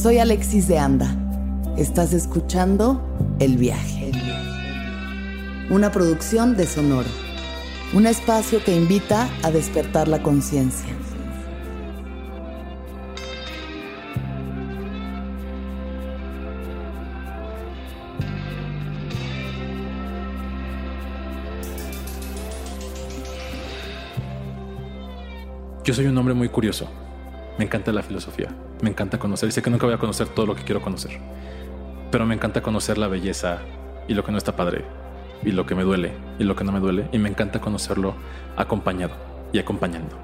Soy Alexis de Anda. Estás escuchando El Viaje. Una producción de Sonoro. Un espacio que invita a despertar la conciencia. Yo soy un hombre muy curioso. Me encanta la filosofía. Me encanta conocer. Y sé que nunca voy a conocer todo lo que quiero conocer. Pero me encanta conocer la belleza y lo que no está padre. Y lo que me duele y lo que no me duele. Y me encanta conocerlo acompañado y acompañando.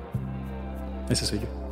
Ese soy yo.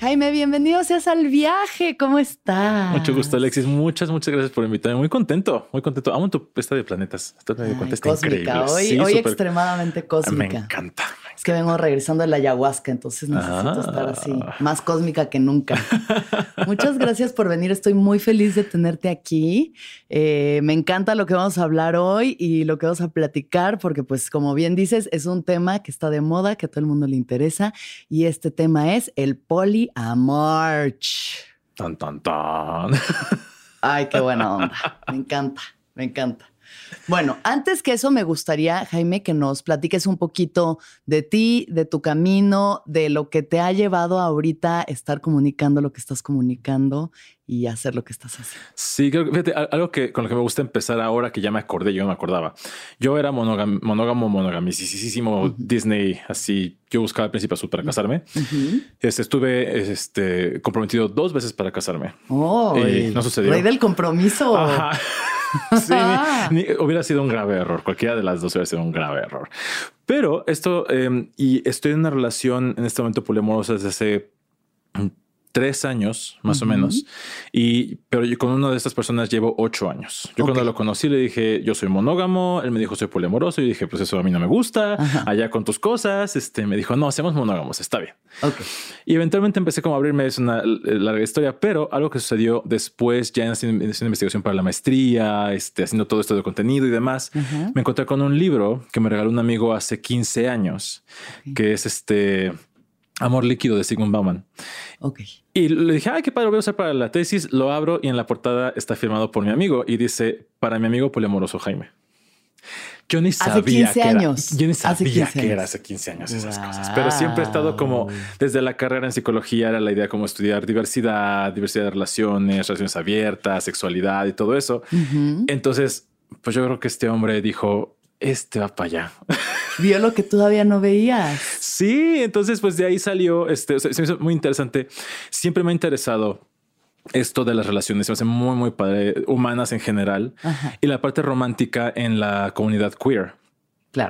Jaime, bienvenido seas al viaje. ¿Cómo estás? Mucho gusto, Alexis. Muchas, muchas gracias por invitarme. Muy contento, muy contento. Amo tu pesta de planetas. Estás me cuenta, está increíble. Hoy, hoy extremadamente cósmica. Me encanta. Es que vengo regresando de la ayahuasca, entonces necesito estar así, ah. más cósmica que nunca. Muchas gracias por venir. Estoy muy feliz de tenerte aquí. Eh, me encanta lo que vamos a hablar hoy y lo que vamos a platicar, porque pues como bien dices, es un tema que está de moda, que a todo el mundo le interesa. Y este tema es el poliamor. Tan, tan, tan. Ay, qué buena onda. Me encanta, me encanta. Bueno, antes que eso, me gustaría, Jaime, que nos platiques un poquito de ti, de tu camino, de lo que te ha llevado ahorita a estar comunicando lo que estás comunicando y hacer lo que estás haciendo. Sí, creo que fíjate, algo que con lo que me gusta empezar ahora que ya me acordé, yo no me acordaba. Yo era monógamo, monógamo, monogamisísimo Disney, así. Yo buscaba al principio azul para casarme. este, estuve este, comprometido dos veces para casarme. Oh, y no sucedió. Rey del compromiso. Ajá. sí, hubiera sido un grave error. Cualquiera de las dos hubiera sido un grave error. Pero esto, em, y estoy en una relación en este momento poliamorosa desde hace tres años, más o menos. Y, pero yo con una de estas personas llevo ocho años. Yo cuando lo conocí le dije, yo soy monógamo. Él me dijo, soy poliamoroso. Y dije, pues eso a mí no me gusta. Allá con tus cosas. Este me dijo, no, seamos monógamos. Está bien. Y eventualmente empecé como a abrirme. Es una larga historia, pero algo que sucedió después, ya en haciendo investigación para la maestría, este, haciendo todo esto de contenido y demás, me encontré con un libro que me regaló un amigo hace 15 años, que es este Amor líquido de Sigmund Bauman. Ok. Y le dije, ay, qué padre, voy a usar para la tesis. Lo abro y en la portada está firmado por mi amigo y dice, para mi amigo poliamoroso Jaime. Yo ni sabía que años. Era, yo ni sabía que era hace 15 años esas cosas, pero siempre he estado como desde la carrera en psicología era la idea como estudiar diversidad, diversidad de relaciones, relaciones abiertas, sexualidad y todo eso. Entonces, pues yo creo que este hombre dijo, este va para allá. Vio lo que todavía no veías. Sí, entonces pues de ahí salió, este, se me hizo muy interesante. Siempre me ha interesado esto de las relaciones, se me hace muy, muy padre, humanas en general, y la parte romántica en la comunidad queer.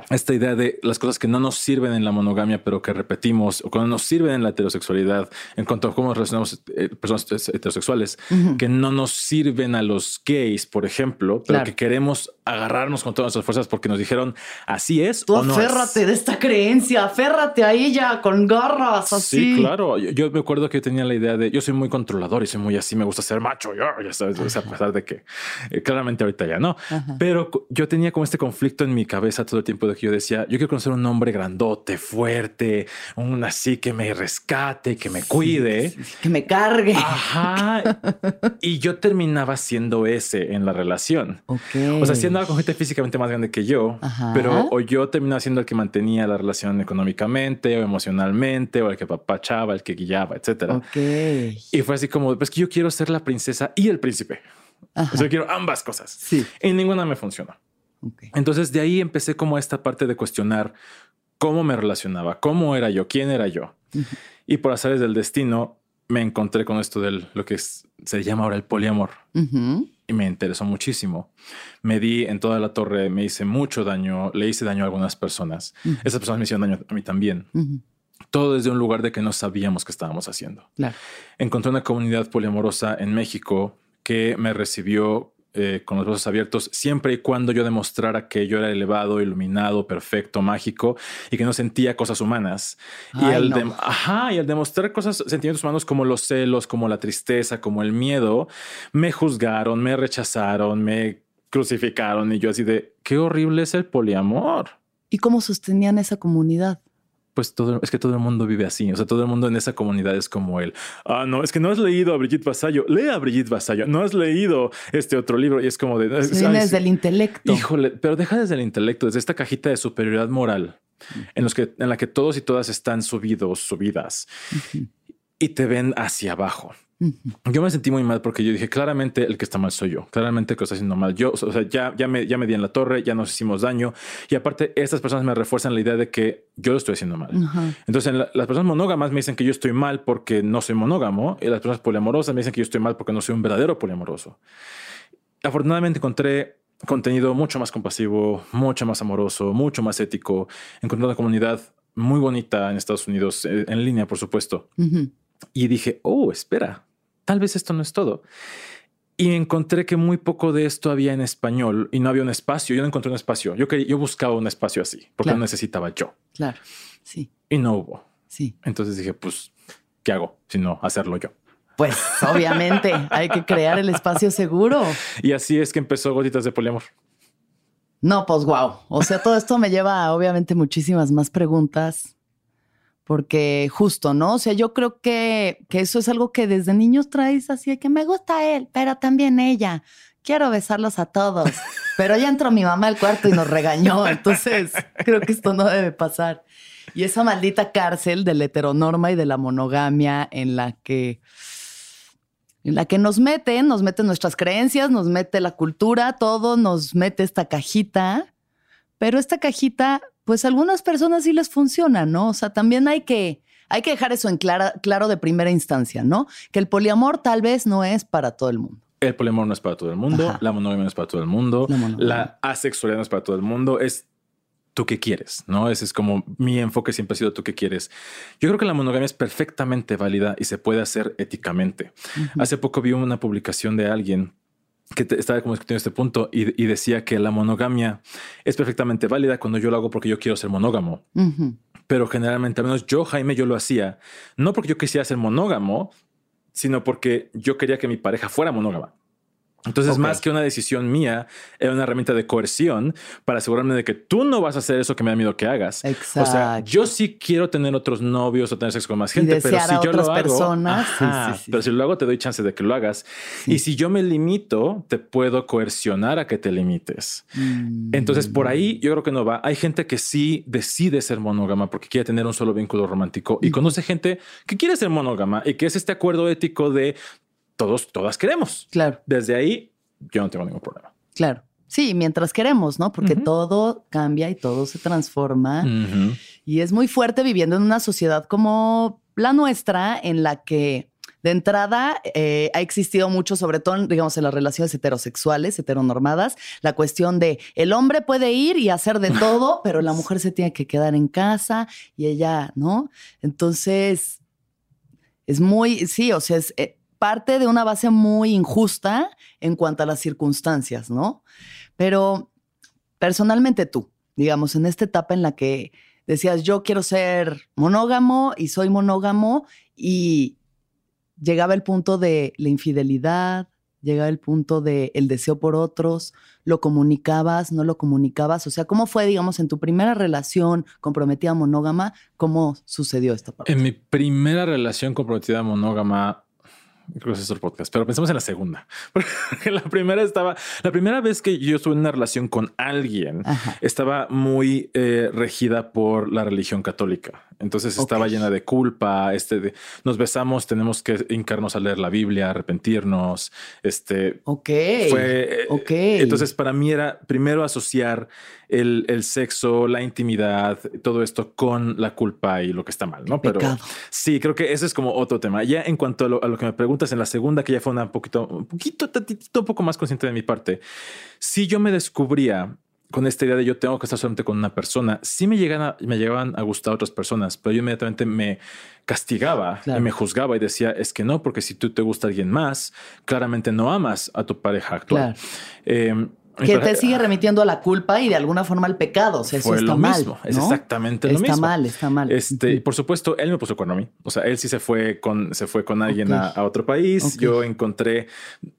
Esta idea de las cosas que no nos sirven en la monogamia, pero que repetimos, o que no nos sirven en la heterosexualidad, en cuanto a cómo relacionamos eh, personas heterosexuales, que no nos sirven a los gays, por ejemplo, pero que queremos agarrarnos con todas nuestras fuerzas porque nos dijeron así es. Tú aférrate de esta creencia, aférrate a ella con garras así. Sí, claro. Yo, me acuerdo que yo tenía la idea de yo soy muy controlador y soy muy así, me gusta ser macho, yo, ya sabes, a pesar de que eh, claramente ahorita ya no. Pero yo tenía como este conflicto en mi cabeza todo el tiempo de que yo decía, yo quiero conocer un hombre grandote, fuerte, un así que me rescate, que me cuide, que me cargue. Ajá. y yo terminaba siendo ese en la relación. O sea, siendo con gente físicamente más grande que yo, pero o yo terminaba siendo el que mantenía la relación económicamente o emocionalmente, o el que papachaba, el que guiaba, etcétera. Y fue así como, pues que yo quiero ser la princesa y el príncipe. O sea, yo quiero ambas cosas. Sí. Y ninguna me funcionó. Entonces de ahí empecé como esta parte de cuestionar cómo me relacionaba, cómo era yo, quién era yo. Y por azares del destino me encontré con esto de lo que se llama ahora el poliamor. Y me interesó muchísimo. Me di en toda la torre, me hice mucho daño, le hice daño a algunas personas. Esas personas me hicieron daño a mí también. Todo desde un lugar de que no sabíamos qué estábamos haciendo. Encontré una comunidad poliamorosa en México que me recibió eh, con los brazos abiertos siempre y cuando yo demostrara que yo era elevado, iluminado, perfecto, mágico y que no sentía cosas humanas. y, al ajá, y al demostrar cosas, sentimientos humanos como los celos, como la tristeza, como el miedo, me juzgaron, me rechazaron, me crucificaron y yo así de, qué horrible es el poliamor. ¿Y cómo sostenían esa comunidad? Pues todo, es que todo el mundo vive así. O sea, todo el mundo en esa comunidad es como él. Ah, no, es que no has leído a Brigitte Vasallo. Lee a Brigitte Vasallo. No has leído este otro libro. Y es como de. desde el intelecto. Híjole, pero deja desde el intelecto, desde esta cajita de superioridad moral en, los que, en la que todos y todas están subidos, subidas y te ven hacia abajo. Yo me sentí muy mal porque yo dije, claramente el que está mal soy yo, claramente el que está haciendo mal yo, o sea, ya, ya, me, ya me di en la torre, ya nos hicimos daño y aparte estas personas me refuerzan la idea de que yo lo estoy haciendo mal. Entonces las personas monógamas me dicen que yo estoy mal porque no soy monógamo y las personas poliamorosas me dicen que yo estoy mal porque no soy un verdadero poliamoroso. Afortunadamente encontré contenido mucho más compasivo, mucho más amoroso, mucho más ético, encontré una comunidad muy bonita en Estados Unidos, eh, en línea, por supuesto. Y dije, oh, espera, tal vez esto no es todo. Y encontré que muy poco de esto había en español y no había un espacio. Yo no encontré un espacio. Yo, quería, yo buscaba un espacio así porque lo necesitaba yo. Claro, sí. Y no hubo. Sí. Entonces dije, pues, ¿qué hago? Si no, hacerlo yo. Pues obviamente hay que crear el espacio seguro. Y así es que empezó Gotitas de Poliamor. No, pues wow. O sea, todo esto me lleva obviamente muchísimas más preguntas porque justo, ¿no? O sea, yo creo que, que eso es algo que desde niños traes así de que me gusta él, pero también ella. Quiero besarlos a todos. Pero ya entró mi mamá al cuarto y nos regañó. Entonces, creo que esto no debe pasar. Y esa maldita cárcel de la heteronorma y de la monogamia en la que en la que nos meten, nos meten nuestras creencias, nos mete la cultura, todo nos mete esta cajita, pero esta cajita pues a algunas personas sí les funciona, ¿no? O sea, también hay que, hay que dejar eso en claro de primera instancia, ¿no? Que el poliamor tal vez no es para todo el mundo. El poliamor no es para todo el mundo, la monogamia no es para todo el mundo, la, asexualidad no es para todo el mundo, es tú qué quieres, ¿no? Ese es como mi enfoque siempre ha sido tú qué quieres. Yo creo que la monogamia es perfectamente válida y se puede hacer éticamente. Hace poco vi una publicación de alguien que estaba como discutiendo este punto y, decía que la monogamia es perfectamente válida cuando yo lo hago porque yo quiero ser monógamo. Pero generalmente, al menos yo, Jaime, yo lo hacía, no porque yo quisiera ser monógamo, sino porque yo quería que mi pareja fuera monógama. Entonces, más que una decisión mía, era una herramienta de coerción para asegurarme de que tú no vas a hacer eso que me da miedo que hagas. Exacto. O sea, yo sí quiero tener otros novios o tener sexo con más gente, pero si yo lo hago, personas, pero si lo hago, te doy chance de que lo hagas. Y si yo me limito, te puedo coercionar a que te limites. Mm. Entonces, por ahí yo creo que no va. Hay gente que sí decide ser monógama porque quiere tener un solo vínculo romántico y conoce gente que quiere ser monógama y que es este acuerdo ético de todos, todas queremos. Claro. Desde ahí yo no tengo ningún problema. Claro. Sí, mientras queremos, ¿no? Porque todo cambia y todo se transforma. Y es muy fuerte viviendo en una sociedad como la nuestra, en la que de entrada eh, ha existido mucho, sobre todo, digamos, en las relaciones heterosexuales, heteronormadas, la cuestión de el hombre puede ir y hacer de todo, pero la mujer se tiene que quedar en casa y ella, ¿no? Entonces, es muy, sí, o sea, es, eh, parte de una base muy injusta en cuanto a las circunstancias, ¿no? Pero personalmente tú, digamos, en esta etapa en la que decías, yo quiero ser monógamo y soy monógamo y llegaba el punto de la infidelidad, llegaba el punto de el deseo por otros, lo comunicabas, no lo comunicabas, o sea, ¿cómo fue, digamos, en tu primera relación comprometida monógama, cómo sucedió esta parte? En mi primera relación comprometida monógama, creo que es otro podcast, pero pensemos en la segunda. Porque la primera estaba, la primera vez que yo estuve en una relación con alguien, estaba muy eh, regida por la religión católica. Entonces estaba llena de culpa. Este de, nos besamos, tenemos que hincarnos a leer la Biblia, arrepentirnos. Este ok. Fue eh, ok. Entonces, para mí era primero asociar el, el, sexo, la intimidad, todo esto con la culpa y lo que está mal, ¿no? Pero sí, creo que ese es como otro tema. Ya en cuanto a lo, que me preguntas en la segunda, que ya fue una poquito, un poquito, un poco más consciente de mi parte, si yo me descubría con esta idea de yo tengo que estar solamente con una persona, sí me llegan a, me llegaban a gustar otras personas, pero yo inmediatamente me castigaba y me juzgaba y decía, es que no, porque si tú te gusta alguien más, claramente no amas a tu pareja actual. Em, que te sigue remitiendo a la culpa y de alguna forma al pecado. O sea, eso está mal. Mismo. Es exactamente lo mismo. Está mal, está mal. Este, por supuesto, él me puso a mí. O sea, él sí se fue con, se fue con alguien a, otro país. Yo encontré,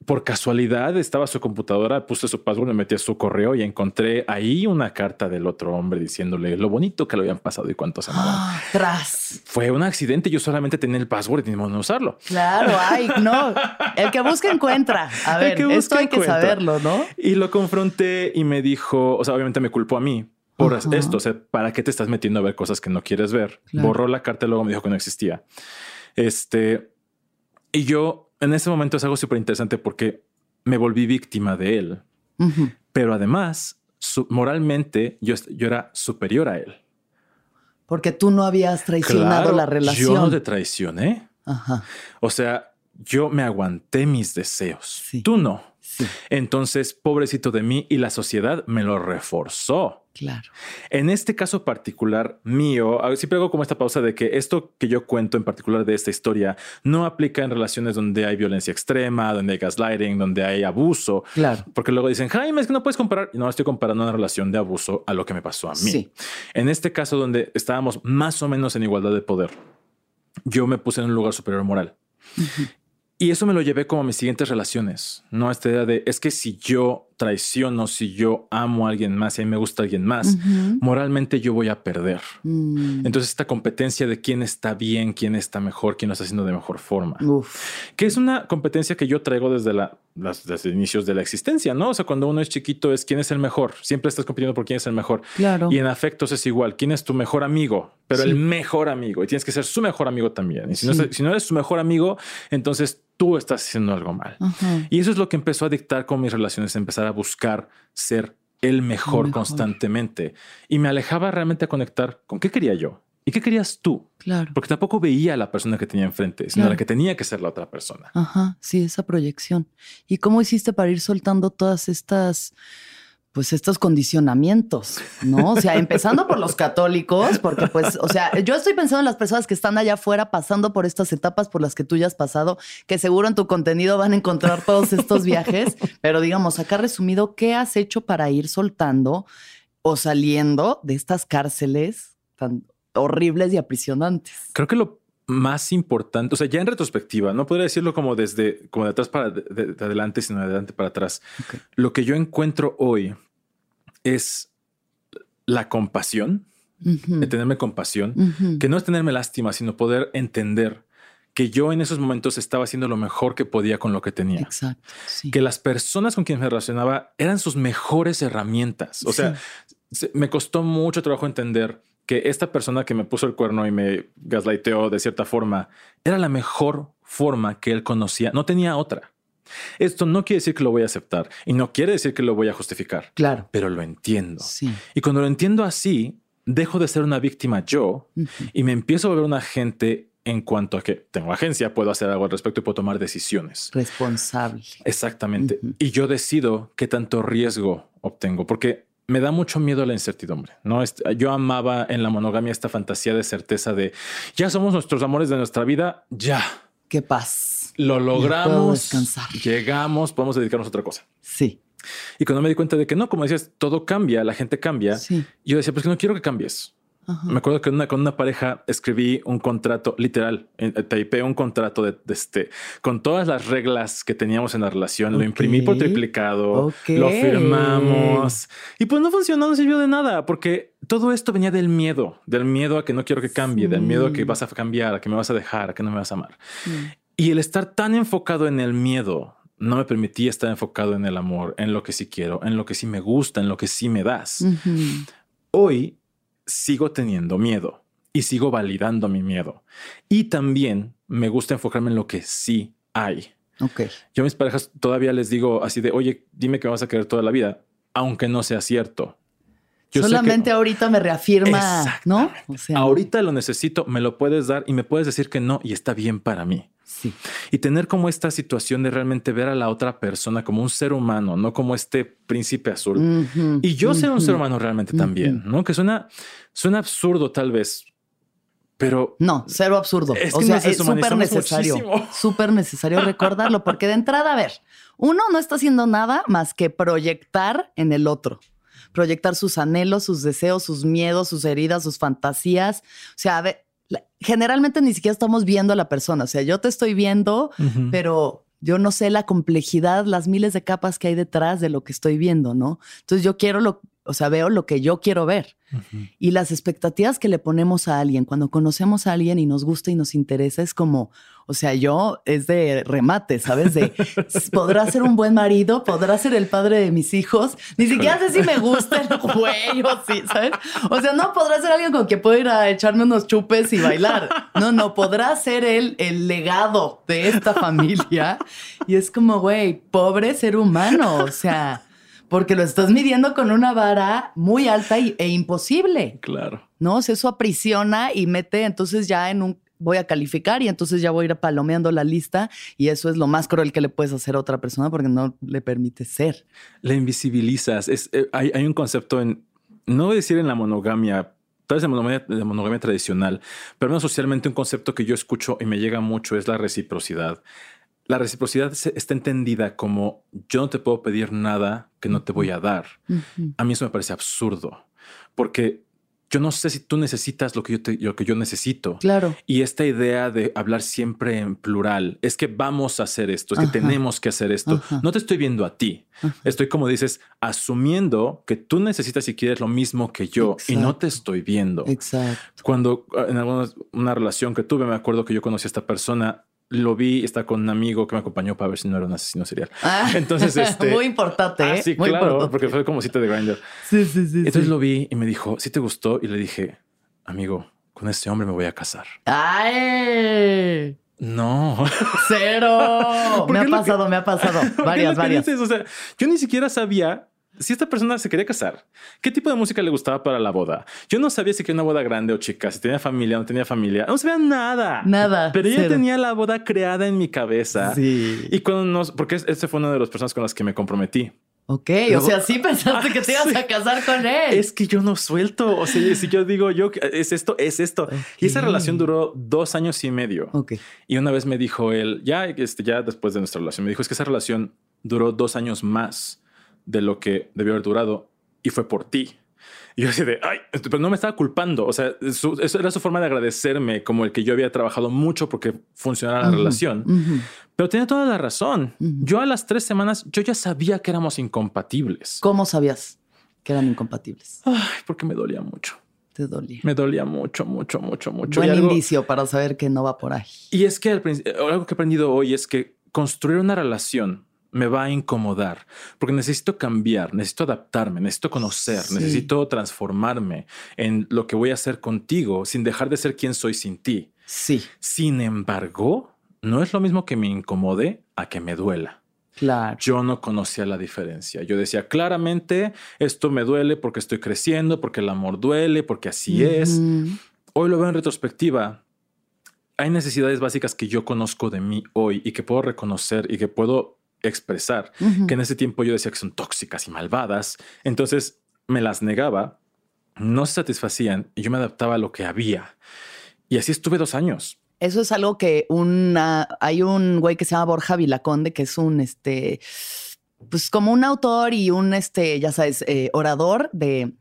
por casualidad, estaba su computadora, puse su password, me metí a su correo y encontré ahí una carta del otro hombre diciéndole lo bonito que lo habían pasado y cuánto se amaban. Ah, tras. Fue un accidente. Yo solamente tenía el password y que usarlo. Claro, ay, no. El que busca encuentra. A ver, esto hay que saberlo, ¿no? Y lo confronté y me dijo, o sea, obviamente me culpó a mí por esto. O sea, ¿para qué te estás metiendo a ver cosas que no quieres ver? Borró la carta y luego me dijo que no existía. Este, y yo en ese momento es algo súper interesante porque me volví víctima de él. Pero además, moralmente, yo, yo era superior a él. Porque tú no habías traicionado la relación. Yo no te traicioné. Ajá. O sea, yo me aguanté mis deseos. Tú no. Entonces, pobrecito de mí y la sociedad me lo reforzó. Claro. En este caso particular mío, siempre hago como esta pausa de que esto que yo cuento en particular de esta historia no aplica en relaciones donde hay violencia extrema, donde hay gaslighting, donde hay abuso. Claro. Porque luego dicen, Jaime, es que no puedes comparar. No estoy comparando una relación de abuso a lo que me pasó a mí. Sí. En este caso, donde estábamos más o menos en igualdad de poder, yo me puse en un lugar superior moral. Y eso me lo llevé como a mis siguientes relaciones, ¿no? Esta idea de, es que si yo traiciono, si yo amo a alguien más y a mí me gusta alguien más, moralmente yo voy a perder. Mm. Entonces esta competencia de quién está bien, quién está mejor, quién lo está haciendo de mejor forma. Que es una competencia que yo traigo desde, la, las, desde inicios de la existencia, ¿no? O sea, cuando uno es chiquito es quién es el mejor. Siempre estás compitiendo por quién es el mejor. Claro. Y en afectos es igual. ¿Quién es tu mejor amigo? Pero el mejor amigo. Y tienes que ser su mejor amigo también. Y si, no, si no eres su mejor amigo, entonces tú estás haciendo algo mal. Y eso es lo que empezó a dictar con mis relaciones, empezar a buscar ser el mejor, constantemente. Y me alejaba realmente a conectar con qué quería yo. ¿Y qué querías tú? Claro. Porque tampoco veía a la persona que tenía enfrente, sino la que tenía que ser la otra persona. Ajá, sí, esa proyección. ¿Y cómo hiciste para ir soltando todas estas pues estos condicionamientos, ¿no? O sea, empezando por los católicos, porque pues, o sea, yo estoy pensando en las personas que están allá afuera pasando por estas etapas por las que tú ya has pasado, que seguro en tu contenido van a encontrar todos estos viajes, pero digamos, acá resumido, ¿qué has hecho para ir soltando o saliendo de estas cárceles tan horribles y aprisionantes? Creo que lo más importante, o sea, ya en retrospectiva, no podría decirlo como desde, como de atrás para de, adelante, sino de adelante para atrás. Lo que yo encuentro hoy es la compasión, de tenerme compasión, que no es tenerme lástima, sino poder entender que yo en esos momentos estaba haciendo lo mejor que podía con lo que tenía. Exacto. Que las personas con quienes me relacionaba eran sus mejores herramientas. O sea, me costó mucho trabajo entender que esta persona que me puso el cuerno y me gaslighteó de cierta forma era la mejor forma que él conocía. No tenía otra. Esto no quiere decir que lo voy a aceptar y no quiere decir que lo voy a justificar. Claro. Pero lo entiendo. Sí. Y cuando lo entiendo así, dejo de ser una víctima yo y me empiezo a ver un agente en cuanto a que tengo agencia, puedo hacer algo al respecto y puedo tomar decisiones. Responsable. Exactamente. Y yo decido qué tanto riesgo obtengo, porque me da mucho miedo la incertidumbre. No, yo amaba en la monogamia esta fantasía de certeza de ya somos nuestros amores de nuestra vida, ya. Qué paz lo logramos, llegamos, podemos dedicarnos a otra cosa. Sí. Y cuando me di cuenta de que no, como decías, todo cambia, la gente cambia. Yo decía, pues que no quiero que cambies. Me acuerdo que una, con una pareja escribí un contrato literal, taipé un contrato de, este con todas las reglas que teníamos en la relación. Lo imprimí por triplicado, lo firmamos y pues no funcionó, no sirvió de nada porque todo esto venía del miedo, del miedo a que no quiero que cambie, del miedo a que vas a cambiar, a que me vas a dejar, a que no me vas a amar. Y el estar tan enfocado en el miedo no me permitía estar enfocado en el amor, en lo que sí quiero, en lo que sí me gusta, en lo que sí me das. Hoy sigo teniendo miedo y sigo validando mi miedo. Y también me gusta enfocarme en lo que sí hay. Ok. Yo a mis parejas todavía les digo así de, oye, dime que vas a querer toda la vida, aunque no sea cierto. Yo Solamente ahorita me reafirma, ¿no? ahorita lo necesito, me lo puedes dar y me puedes decir que no y está bien para mí. Sí. Y tener como esta situación de realmente ver a la otra persona como un ser humano, no como este príncipe azul. y yo ser un ser humano realmente también, ¿no? Que suena, suena absurdo tal vez, Pero no, cero absurdo. o sea, es súper necesario, súper necesario recordarlo, porque de entrada, a ver, uno no está haciendo nada más que proyectar en el otro, proyectar sus anhelos, sus deseos, sus miedos, sus heridas, sus fantasías. O sea, a ver, generalmente ni siquiera estamos viendo a la persona. O sea, yo te estoy viendo, pero yo no sé la complejidad, las miles de capas que hay detrás de lo que estoy viendo, ¿no? Entonces yo quiero lo, o sea, veo lo que yo quiero ver. Y las expectativas que le ponemos a alguien, cuando conocemos a alguien y nos gusta y nos interesa, es como, o sea, yo es de remate, ¿sabes? De, podrá ser un buen marido, podrá ser el padre de mis hijos. Ni siquiera sé si me gusta el güey o sí, ¿sabes? O sea, no podrá ser alguien con quien puedo ir a echarme unos chupes y bailar. No, no, podrá ser él el legado de esta familia. Y es como, güey, pobre ser humano, o sea porque lo estás midiendo con una vara muy alta e imposible. Claro. ¿No? O sea, eso aprisiona y mete entonces ya en un voy a calificar y entonces ya voy a ir palomeando la lista y eso es lo más cruel que le puedes hacer a otra persona porque no le permite ser. Le invisibilizas. Es, eh, hay, un concepto en, no voy a decir en la monogamia, tal vez en monogamia, la monogamia tradicional, pero no socialmente un concepto que yo escucho y me llega mucho es la reciprocidad la reciprocidad está entendida como yo no te puedo pedir nada que no te voy a dar. A mí eso me parece absurdo, porque yo no sé si tú necesitas lo que yo, lo que yo necesito. Claro. Y esta idea de hablar siempre en plural es que vamos a hacer esto, es que tenemos que hacer esto. No te estoy viendo a ti. Estoy, como dices, asumiendo que tú necesitas y quieres lo mismo que yo y no te estoy viendo. Exacto. Cuando en alguna una relación que tuve, me acuerdo que yo conocí a esta persona lo vi, está con un amigo que me acompañó para ver si no era un asesino serial. Ah, Entonces, este. Muy importante. Ah, ¿eh? sí, claro, porque fue como cita de Grindr. Sí, sí, sí. Entonces lo vi y me dijo, si te gustó? Y le dije, amigo, con este hombre me voy a casar. ¡Ay! No. Cero. me ha pasado, me ha pasado. Varias, varias. O sea, yo ni siquiera sabía si esta persona se quería casar, ¿qué tipo de música le gustaba para la boda? Yo no sabía si quería una boda grande o chica, si tenía familia o no tenía familia. No sabía nada. Nada. Pero ella tenía la boda creada en mi cabeza. Sí. Y cuando nos, porque ese fue una de las personas con las que me comprometí. Ok, o sea, sí pensaste que te ibas a casar con él. Es que yo no suelto. O sea, si yo digo, yo es esto, es esto. Y esa relación duró dos años y medio. Ok. Y una vez me dijo él, ya, este, ya después de nuestra relación, me dijo, es que esa relación duró dos años más de lo que debió haber durado y fue por ti. Y yo así de, ay, pero no me estaba culpando. O sea, eso era su forma de agradecerme, como el que yo había trabajado mucho porque funcionara la relación. Pero tenía toda la razón. Yo a las tres semanas, yo ya sabía que éramos incompatibles. ¿Cómo sabías que eran incompatibles? Ay, porque me dolía mucho. Te dolía. Me dolía mucho, mucho, mucho, mucho. Buen indicio para saber que no va por ahí. Y es que algo que he aprendido hoy es que construir una relación me va a incomodar porque necesito cambiar, necesito adaptarme, necesito conocer, necesito transformarme en lo que voy a hacer contigo sin dejar de ser quien soy sin ti. Sí. Sin embargo, no es lo mismo que me incomode a que me duela. Claro. Yo no conocía la diferencia. Yo decía claramente esto me duele porque estoy creciendo, porque el amor duele, porque así es. Hoy lo veo en retrospectiva. Hay necesidades básicas que yo conozco de mí hoy y que puedo reconocer y que puedo expresar, que en ese tiempo yo decía que son tóxicas y malvadas, entonces me las negaba, no se satisfacían y yo me adaptaba a lo que había. Y así estuve dos años. Eso es algo que una, hay un güey que se llama Borja Vilaconde, que es un, este, pues como un autor y un, este, ya sabes, eh, orador de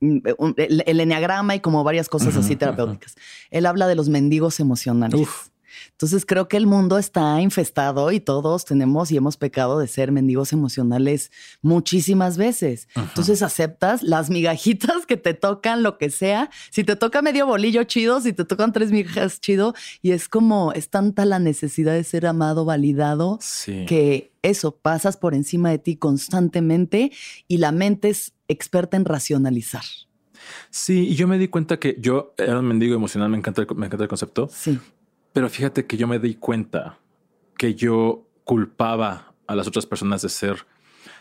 mm, el, el, enneagrama y como varias cosas así terapéuticas. Él habla de los mendigos emocionales. Entonces creo que el mundo está infestado y todos tenemos y hemos pecado de ser mendigos emocionales muchísimas veces. Entonces aceptas las migajitas que te tocan, lo que sea. Si te toca medio bolillo chido, si te tocan tres migajas chido, y es como es tanta la necesidad de ser amado, validado, que eso pasas por encima de ti constantemente y la mente es experta en racionalizar. Sí, y yo me di cuenta que yo era un mendigo emocional, me encanta me encanta el concepto. Sí. Pero fíjate que yo me di cuenta que yo culpaba a las otras personas de ser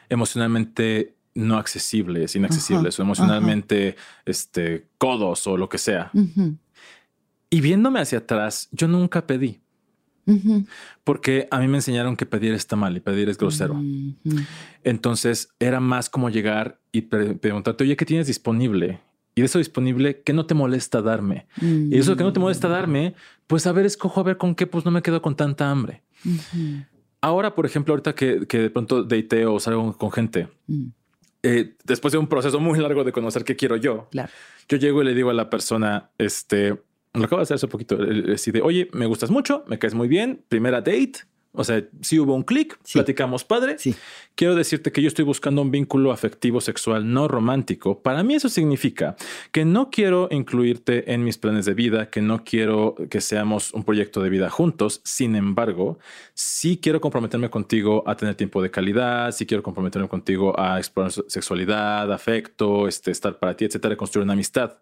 emocionalmente no accesibles, inaccesibles o emocionalmente este, codos o lo que sea. Y viéndome hacia atrás, yo nunca pedí. Porque a mí me enseñaron que pedir está mal y pedir es grosero. Entonces era más como llegar y preguntarte, oye, ¿qué tienes disponible? Y de eso disponible, ¿qué no te molesta darme? Y eso que no te molesta darme, pues a ver, escojo a ver con qué, pues no me quedo con tanta hambre. Ahora, por ejemplo, ahorita que, de pronto deiteo o salgo con gente, mm. eh, después de un proceso muy largo de conocer qué quiero yo, yo llego y le digo a la persona, este, lo acabo de hacer hace poquito, decide, oye, me gustas mucho, me caes muy bien, primera date, o sea, si hubo un clic, platicamos padre. Sí. Quiero decirte que yo estoy buscando un vínculo afectivo sexual no romántico. Para mí eso significa que no quiero incluirte en mis planes de vida, que no quiero que seamos un proyecto de vida juntos. Sin embargo, sí quiero comprometerme contigo a tener tiempo de calidad, sí quiero comprometerme contigo a explorar sexualidad, afecto, este, estar para ti, etcétera, construir una amistad.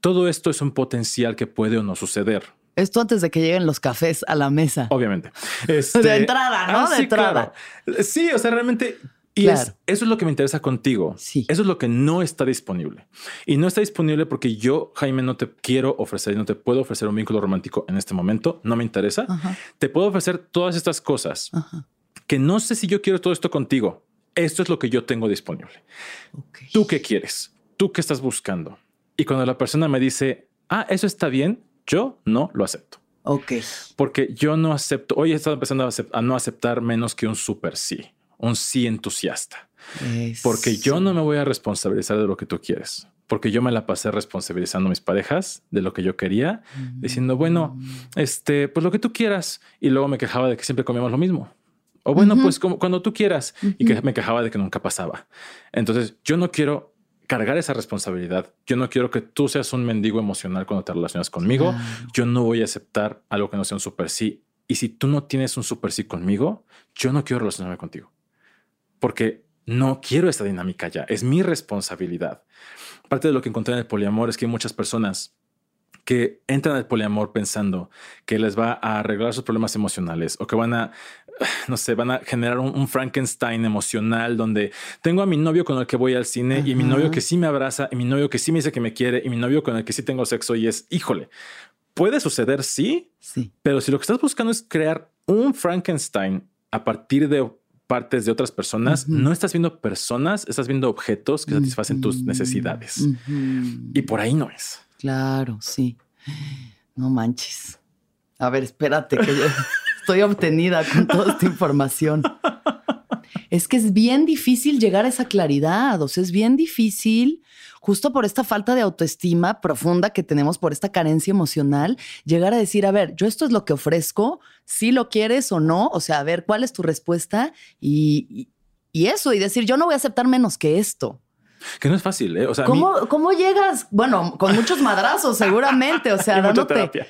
Todo esto es un potencial que puede o no suceder. Esto antes de que lleguen los cafés a la mesa. Obviamente. de este, entrada, ¿no? Ah, de entrada. Sí, o sea, realmente. Y eso es lo que me interesa contigo. Sí. Eso es lo que no está disponible. Y no está disponible porque yo, Jaime, no te quiero ofrecer y no te puedo ofrecer un vínculo romántico en este momento. No me interesa. Te puedo ofrecer todas estas cosas que no sé si yo quiero todo esto contigo. Esto es lo que yo tengo disponible. ¿Tú qué quieres? ¿Tú qué estás buscando? Y cuando la persona me dice, ah, eso está bien, yo no lo acepto. Ok. Porque yo no acepto, hoy he estado empezando a, no aceptar menos que un super sí, un sí entusiasta. Porque yo no me voy a responsabilizar de lo que tú quieres. Porque yo me la pasé responsabilizando a mis parejas de lo que yo quería, diciendo, bueno, este, pues lo que tú quieras. Y luego me quejaba de que siempre comíamos lo mismo. O bueno, pues como, cuando tú quieras. Y que me quejaba de que nunca pasaba. Entonces yo no quiero cargar esa responsabilidad. Yo no quiero que tú seas un mendigo emocional cuando te relacionas conmigo. Yo no voy a aceptar algo que no sea un super sí. Y si tú no tienes un super sí conmigo, yo no quiero relacionarme contigo. Porque no quiero esta dinámica ya. Es mi responsabilidad. Parte de lo que encontré en el poliamor es que hay muchas personas que entran al poliamor pensando que les va a arreglar sus problemas emocionales o que van a no sé, van a generar un, Frankenstein emocional donde tengo a mi novio con el que voy al cine y mi novio que sí me abraza y mi novio que sí me dice que me quiere y mi novio con el que sí tengo sexo y es, híjole, puede suceder, sí, sí. pero si lo que estás buscando es crear un Frankenstein a partir de partes de otras personas, no estás viendo personas, estás viendo objetos que satisfacen tus necesidades. Y por ahí no es. Claro, sí. No manches. A ver, espérate que yo... estoy obtenida con toda esta información. Es que es bien difícil llegar a esa claridad, o sea, es bien difícil, justo por esta falta de autoestima profunda que tenemos, por esta carencia emocional, llegar a decir, a ver, yo esto es lo que ofrezco, si lo quieres o no, o sea, a ver, ¿cuál es tu respuesta? Y, y eso, y decir, yo no voy a aceptar menos que esto. Que no es fácil, ¿eh? O sea, ¿Cómo, llegas? Bueno, con muchos madrazos, seguramente. O sea, y mucha terapia.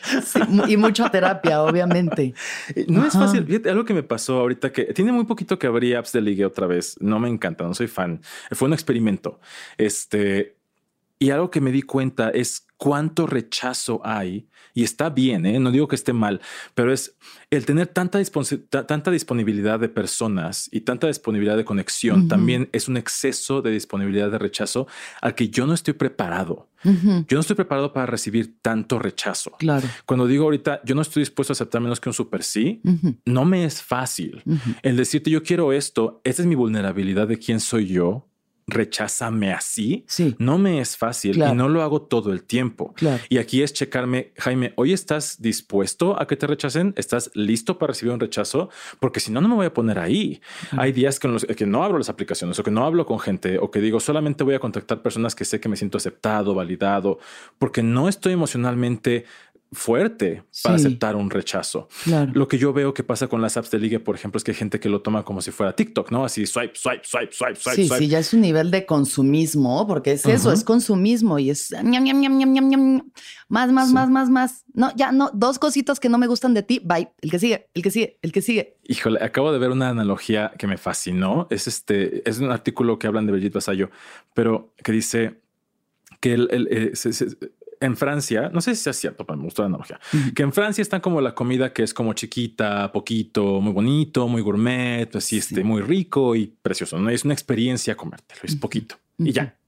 y mucha terapia, obviamente. No es fácil. Fíjate, algo que me pasó ahorita que tiene muy poquito que abrí apps de ligue otra vez. No me encanta, no soy fan. Fue un experimento. Este, y algo que me di cuenta es cuánto rechazo hay, y está bien, ¿eh? no digo que esté mal, pero es el tener tanta, tanta disponibilidad de personas y tanta disponibilidad de conexión, también es un exceso de disponibilidad de rechazo al que yo no estoy preparado. Yo no estoy preparado para recibir tanto rechazo. Claro. Cuando digo ahorita, yo no estoy dispuesto a aceptar menos que un super sí, no me es fácil. El decirte yo quiero esto, esa es mi vulnerabilidad de quién soy yo, recházame así, sí. no me es fácil y no lo hago todo el tiempo. Y aquí es checarme, Jaime, hoy estás dispuesto a que te rechacen, estás listo para recibir un rechazo, porque si no, no me voy a poner ahí. Hay días que, que no abro las aplicaciones o que no hablo con gente o que digo solamente voy a contactar personas que sé que me siento aceptado, validado, porque no estoy emocionalmente fuerte para aceptar un rechazo. Lo que yo veo que pasa con las apps de ligue, por ejemplo, es que hay gente que lo toma como si fuera TikTok, ¿no? Así swipe, swipe, swipe, swipe, swipe. Sí, sí, ya es un nivel de consumismo, porque es eso, es consumismo y es más, más, más, más, más. No, ya no, dos cositas que no me gustan de ti, bye. El que sigue, el que sigue, el que sigue. Híjole, acabo de ver una analogía que me fascinó. Es este, es un artículo que hablan de Brigitte Vasallo, pero que dice que el, el, eh, en Francia, no sé si es cierto, pero me gustó la analogía, que en Francia están como la comida que es como chiquita, poquito, muy bonito, muy gourmet, así este, muy rico y precioso. No es una experiencia comértelo, es poquito y ya.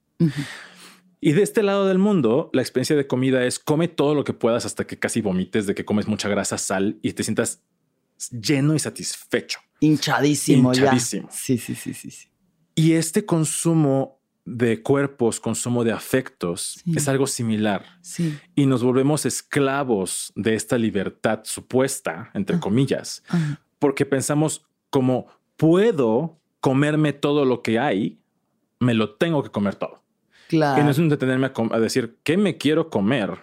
Y de este lado del mundo, la experiencia de comida es come todo lo que puedas hasta que casi vomites de que comes mucha grasa, sal y te sientas lleno y satisfecho. Hinchadísimo, Hinchadísimo. Sí, sí, sí, sí, sí. Y este consumo de cuerpos, consumo de afectos, es algo similar. Sí. Y nos volvemos esclavos de esta libertad supuesta, entre comillas, porque pensamos como puedo comerme todo lo que hay, me lo tengo que comer todo. Claro. Y no es un detenerme a, decir, ¿qué me quiero comer?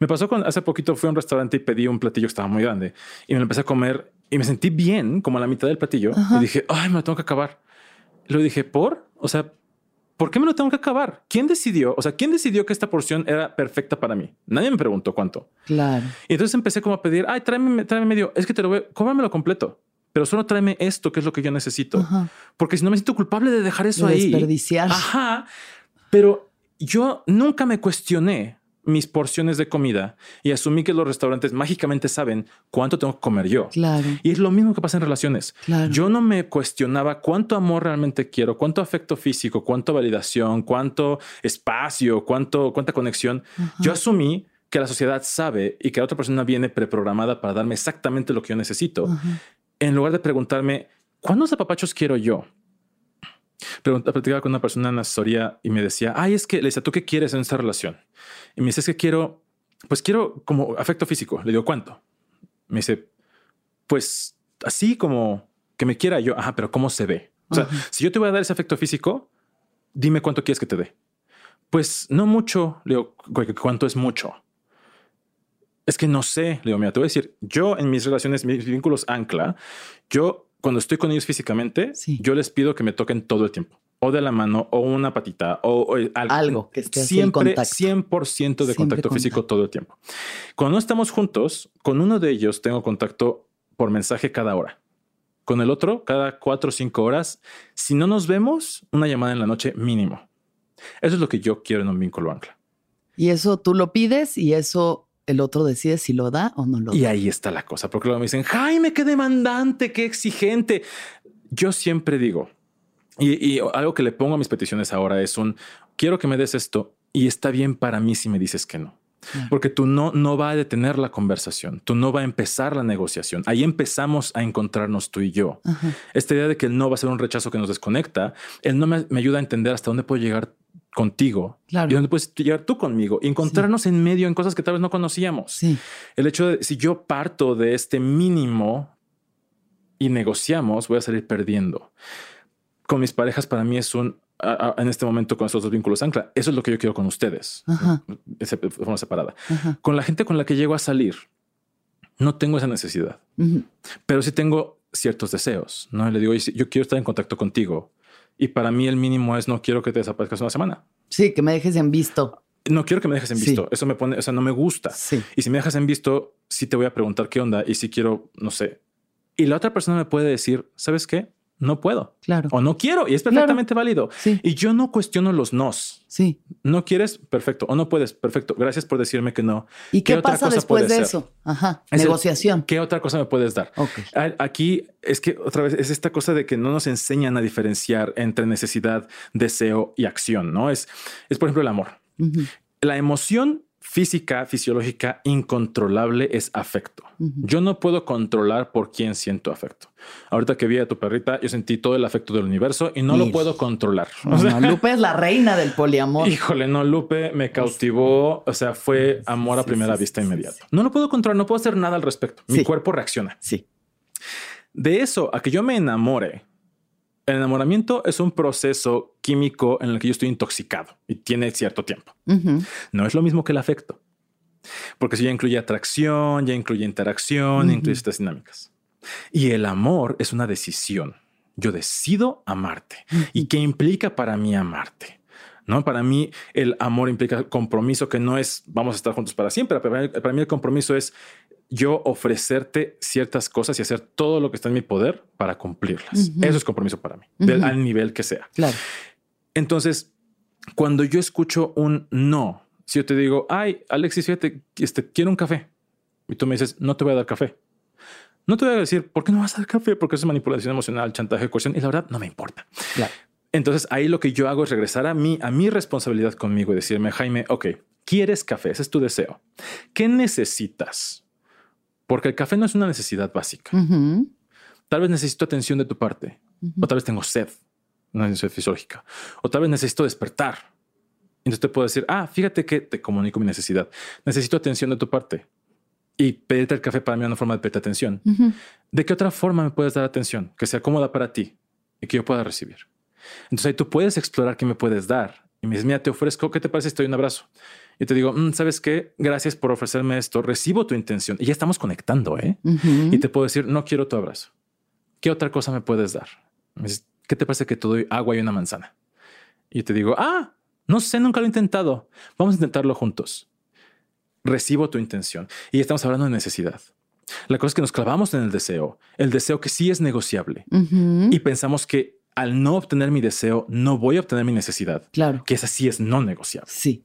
Me pasó con hace poquito fui a un restaurante y pedí un platillo que estaba muy grande y me lo empecé a comer y me sentí bien, como a la mitad del platillo. Y dije, ay, me lo tengo que acabar. Luego dije, ¿por? O sea, ¿por qué me lo tengo que acabar? ¿Quién decidió? O sea, ¿quién decidió que esta porción era perfecta para mí? Nadie me preguntó cuánto. Claro. Y entonces empecé como a pedir, ay, tráeme, tráeme medio. Es que te lo voy, cómamelo completo pero solo tráeme esto, que es lo que yo necesito. Porque si no me siento culpable de dejar eso ahí. Desperdiciar. Ajá. Pero yo nunca me cuestioné mis porciones de comida y asumí que los restaurantes mágicamente saben cuánto tengo que comer yo. Claro. Y es lo mismo que pasa en relaciones. Claro. Yo no me cuestionaba cuánto amor realmente quiero, cuánto afecto físico, cuánto validación, cuánto espacio, cuánto, cuánta conexión. Yo asumí que la sociedad sabe y que la otra persona viene preprogramada para darme exactamente lo que yo necesito. En lugar de preguntarme, ¿cuántos zapapachos quiero yo? Platicaba con una persona en la asesoría y me decía, ay, es que le decía, ¿tú qué quieres en esta relación? Y me dice, es que quiero, pues quiero como afecto físico. Le digo, ¿cuánto? Me dice, pues así como que me quiera yo. Ajá, pero ¿cómo se ve? O sea, si yo te voy a dar ese afecto físico, dime cuánto quieres que te dé. Pues no mucho. Le digo, ¿cuánto es mucho? Es que no sé. Le digo, mira, te voy a decir, yo en mis relaciones, mis vínculos ancla, yo cuando estoy con ellos físicamente, yo les pido que me toquen todo el tiempo. O de la mano, o una patita, o, algo. que esté siempre 100% de contacto físico todo el tiempo. Cuando no estamos juntos, con uno de ellos tengo contacto por mensaje cada hora. Con el otro, cada cuatro o cinco horas. Si no nos vemos, una llamada en la noche mínimo. Eso es lo que yo quiero en un vínculo ancla. Y eso tú lo pides y eso el otro decide si lo da o no lo da. Y ahí está la cosa, porque luego me dicen, Jaime, qué demandante, qué exigente. Yo siempre digo, y, algo que le pongo a mis peticiones ahora es un, quiero que me des esto y está bien para mí si me dices que no. Porque tú no, no va a detener la conversación, tú no va a empezar la negociación. Ahí empezamos a encontrarnos tú y yo. Esta idea de que el no va a ser un rechazo que nos desconecta, el no me, me ayuda a entender hasta dónde puedo llegar contigo claro. y dónde puedes llegar tú conmigo y encontrarnos en medio en cosas que tal vez no conocíamos. Sí. El hecho de si yo parto de este mínimo y negociamos, voy a salir perdiendo. Con mis parejas, para mí es un en este momento con estos dos vínculos ancla. Eso es lo que yo quiero con ustedes de forma separada. Con la gente con la que llego a salir, no tengo esa necesidad, pero sí tengo ciertos deseos. No le digo, yo quiero estar en contacto contigo y para mí el mínimo es no quiero que te desaparezcas una semana. Sí, que me dejes en visto. No quiero que me dejes en visto. Eso me pone, o sea, no me gusta. Sí. Y si me dejas en visto, sí te voy a preguntar qué onda y si quiero, no sé. Y la otra persona me puede decir, ¿sabes qué? No puedo. Claro. O no quiero y es perfectamente válido. Sí. Y yo no cuestiono los nos. Sí. No quieres, perfecto. O no puedes, perfecto. Gracias por decirme que no. ¿Y qué, pasa después de eso? Ajá. Negociación. ¿Qué otra cosa me puedes dar? Aquí es que otra vez es esta cosa de que no nos enseñan a diferenciar entre necesidad, deseo y acción, ¿no? Es, es por ejemplo, el amor. La emoción física, fisiológica, incontrolable es afecto. Yo no puedo controlar por quién siento afecto. Ahorita que vi a tu perrita, yo sentí todo el afecto del universo y no lo puedo controlar. Lupe es la reina del poliamor. Híjole, no, Lupe me cautivó. O sea, fue amor a primera vista inmediato. No lo puedo controlar, no puedo hacer nada al respecto. Mi cuerpo reacciona. Sí. De eso a que yo me enamore el enamoramiento es un proceso químico en el que yo estoy intoxicado y tiene cierto tiempo. No es lo mismo que el afecto, porque si ya incluye atracción, ya incluye interacción, incluye estas dinámicas. Y el amor es una decisión. Yo decido amarte. ¿Y qué implica para mí amarte? ¿no? Para mí el amor implica compromiso que no es vamos a estar juntos para siempre. Para mí el compromiso es yo ofrecerte ciertas cosas y hacer todo lo que está en mi poder para cumplirlas. Eso es compromiso para mí, al nivel que sea. Claro. Entonces, cuando yo escucho un no, si yo te digo, ay, Alexis, fíjate, este, quiero un café, y tú me dices, no te voy a dar café. No te voy a decir, ¿por qué no vas a dar café? Porque eso es manipulación emocional, chantaje, coerción, y la verdad no me importa. Claro. Entonces ahí lo que yo hago es regresar a mí, a mi responsabilidad conmigo y decirme, Jaime, ok, ¿quieres café? Ese es tu deseo. ¿Qué necesitas? Porque el café no es una necesidad básica. Tal vez necesito atención de tu parte o tal vez tengo sed. Una necesidad fisiológica. O tal vez necesito despertar. Entonces te puedo decir, ah, fíjate que te comunico mi necesidad. Necesito atención de tu parte. Y pedirte el café para mí es una forma de pedirte atención. ¿De qué otra forma me puedes dar atención que sea cómoda para ti y que yo pueda recibir? Entonces ahí tú puedes explorar qué me puedes dar. Y me dices, mira, te ofrezco, ¿qué te parece? Estoy un abrazo. Y te digo, mm, ¿sabes qué? Gracias por ofrecerme esto. Recibo tu intención. Y ya estamos conectando, ¿eh? Y te puedo decir, no quiero tu abrazo. ¿Qué otra cosa me puedes dar? Me dices, ¿qué te parece que te doy agua y una manzana? Y te digo, ah, no sé, nunca lo he intentado. Vamos a intentarlo juntos. Recibo tu intención. Y estamos hablando de necesidad. La cosa es que nos clavamos en el deseo, el deseo que sí es negociable. Y pensamos que al no obtener mi deseo, no voy a obtener mi necesidad. Claro. Que esa sí es no negociable. Sí.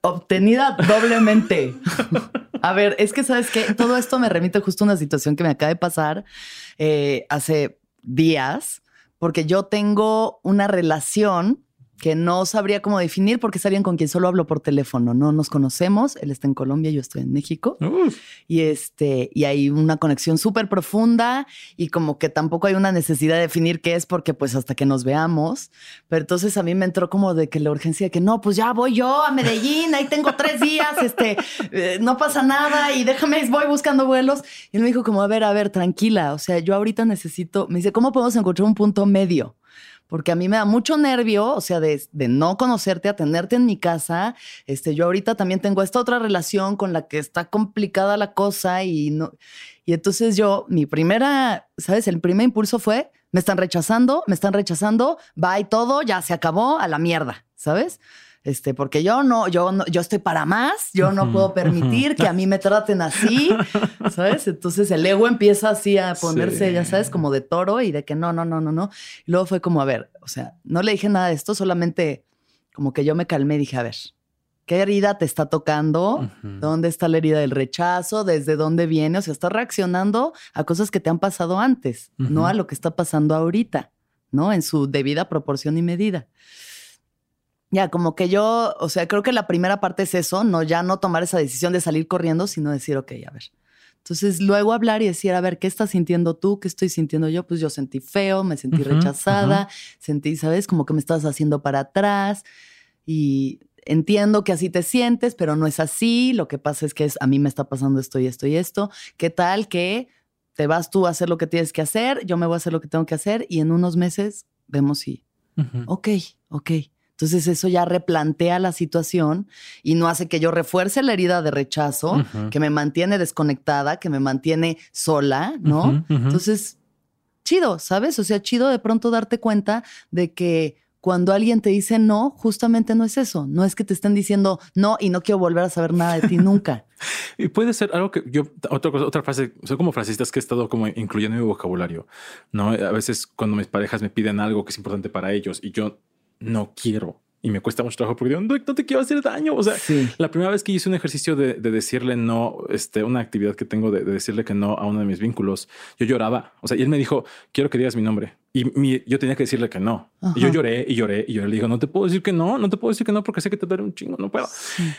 obtenida doblemente. a ver, es que sabes que todo esto me remite justo a una situación que me acaba de pasar eh, hace días, porque yo tengo una relación que no sabría cómo definir porque es alguien con quien solo hablo por teléfono. No nos conocemos. Él está en Colombia, yo estoy en México. Y este, y hay una conexión súper profunda y como que tampoco hay una necesidad de definir qué es porque pues hasta que nos veamos. Pero entonces a mí me entró como de que la urgencia de que no, pues ya voy yo a Medellín, ahí tengo tres días, este, eh, no pasa nada y déjame, voy buscando vuelos. Y él me dijo como, a ver, a ver, tranquila. O sea, yo ahorita necesito, me dice, ¿cómo podemos encontrar un punto medio? Porque a mí me da mucho nervio, o sea, de, no conocerte, a tenerte en mi casa. Este, yo ahorita también tengo esta otra relación con la que está complicada la cosa y no. Y entonces yo, mi primera, ¿sabes? El primer impulso fue, me están rechazando, me están rechazando, va y todo, ya se acabó, a la mierda, ¿sabes? Este, porque yo no, yo no, yo estoy para más, yo no puedo permitir que a mí me traten así, ¿sabes? Entonces el ego empieza así a ponerse, ya sabes, como de toro y de que no, no, no, no, no. Y luego fue como, a ver, o sea, no le dije nada de esto, solamente como que yo me calmé y dije, a ver, ¿qué herida te está tocando? ¿Dónde está la herida del rechazo? ¿Desde dónde viene? O sea, estás reaccionando a cosas que te han pasado antes, no a lo que está pasando ahorita, ¿no? En su debida proporción y medida. Ya, como que yo, o sea, creo que la primera parte es eso, no ya no tomar esa decisión de salir corriendo, sino decir, ok, a ver. Entonces, luego hablar y decir, a ver, ¿qué estás sintiendo tú? ¿Qué estoy sintiendo yo? Pues yo sentí feo, me sentí rechazada, sentí, ¿sabes? Como que me estás haciendo para atrás y entiendo que así te sientes, pero no es así. Lo que pasa es que es, a mí me está pasando esto y esto y esto. ¿Qué tal que te vas tú a hacer lo que tienes que hacer? Yo me voy a hacer lo que tengo que hacer y en unos meses vemos si, ok, ok. Entonces eso ya replantea la situación y no hace que yo refuerce la herida de rechazo, que me mantiene desconectada, que me mantiene sola, ¿no? Entonces, chido, ¿sabes? O sea, chido de pronto darte cuenta de que cuando alguien te dice no, justamente no es eso. No es que te estén diciendo no y no quiero volver a saber nada de ti nunca. y puede ser algo que yo, otra cosa, otra frase, soy como frasistas que he estado como incluyendo en mi vocabulario, ¿no? A veces cuando mis parejas me piden algo que es importante para ellos y yo no quiero. Y me cuesta mucho trabajo porque digo, no, no te quiero hacer daño. O sea, la primera vez que hice un ejercicio de, decirle no, este, una actividad que tengo de, decirle que no a uno de mis vínculos, yo lloraba. O sea, y él me dijo, quiero que digas mi nombre. Y yo tenía que decirle que no. Y yo lloré y lloré y yo le digo, no te puedo decir que no, no te puedo decir que no porque sé que te duele un chingo, no puedo.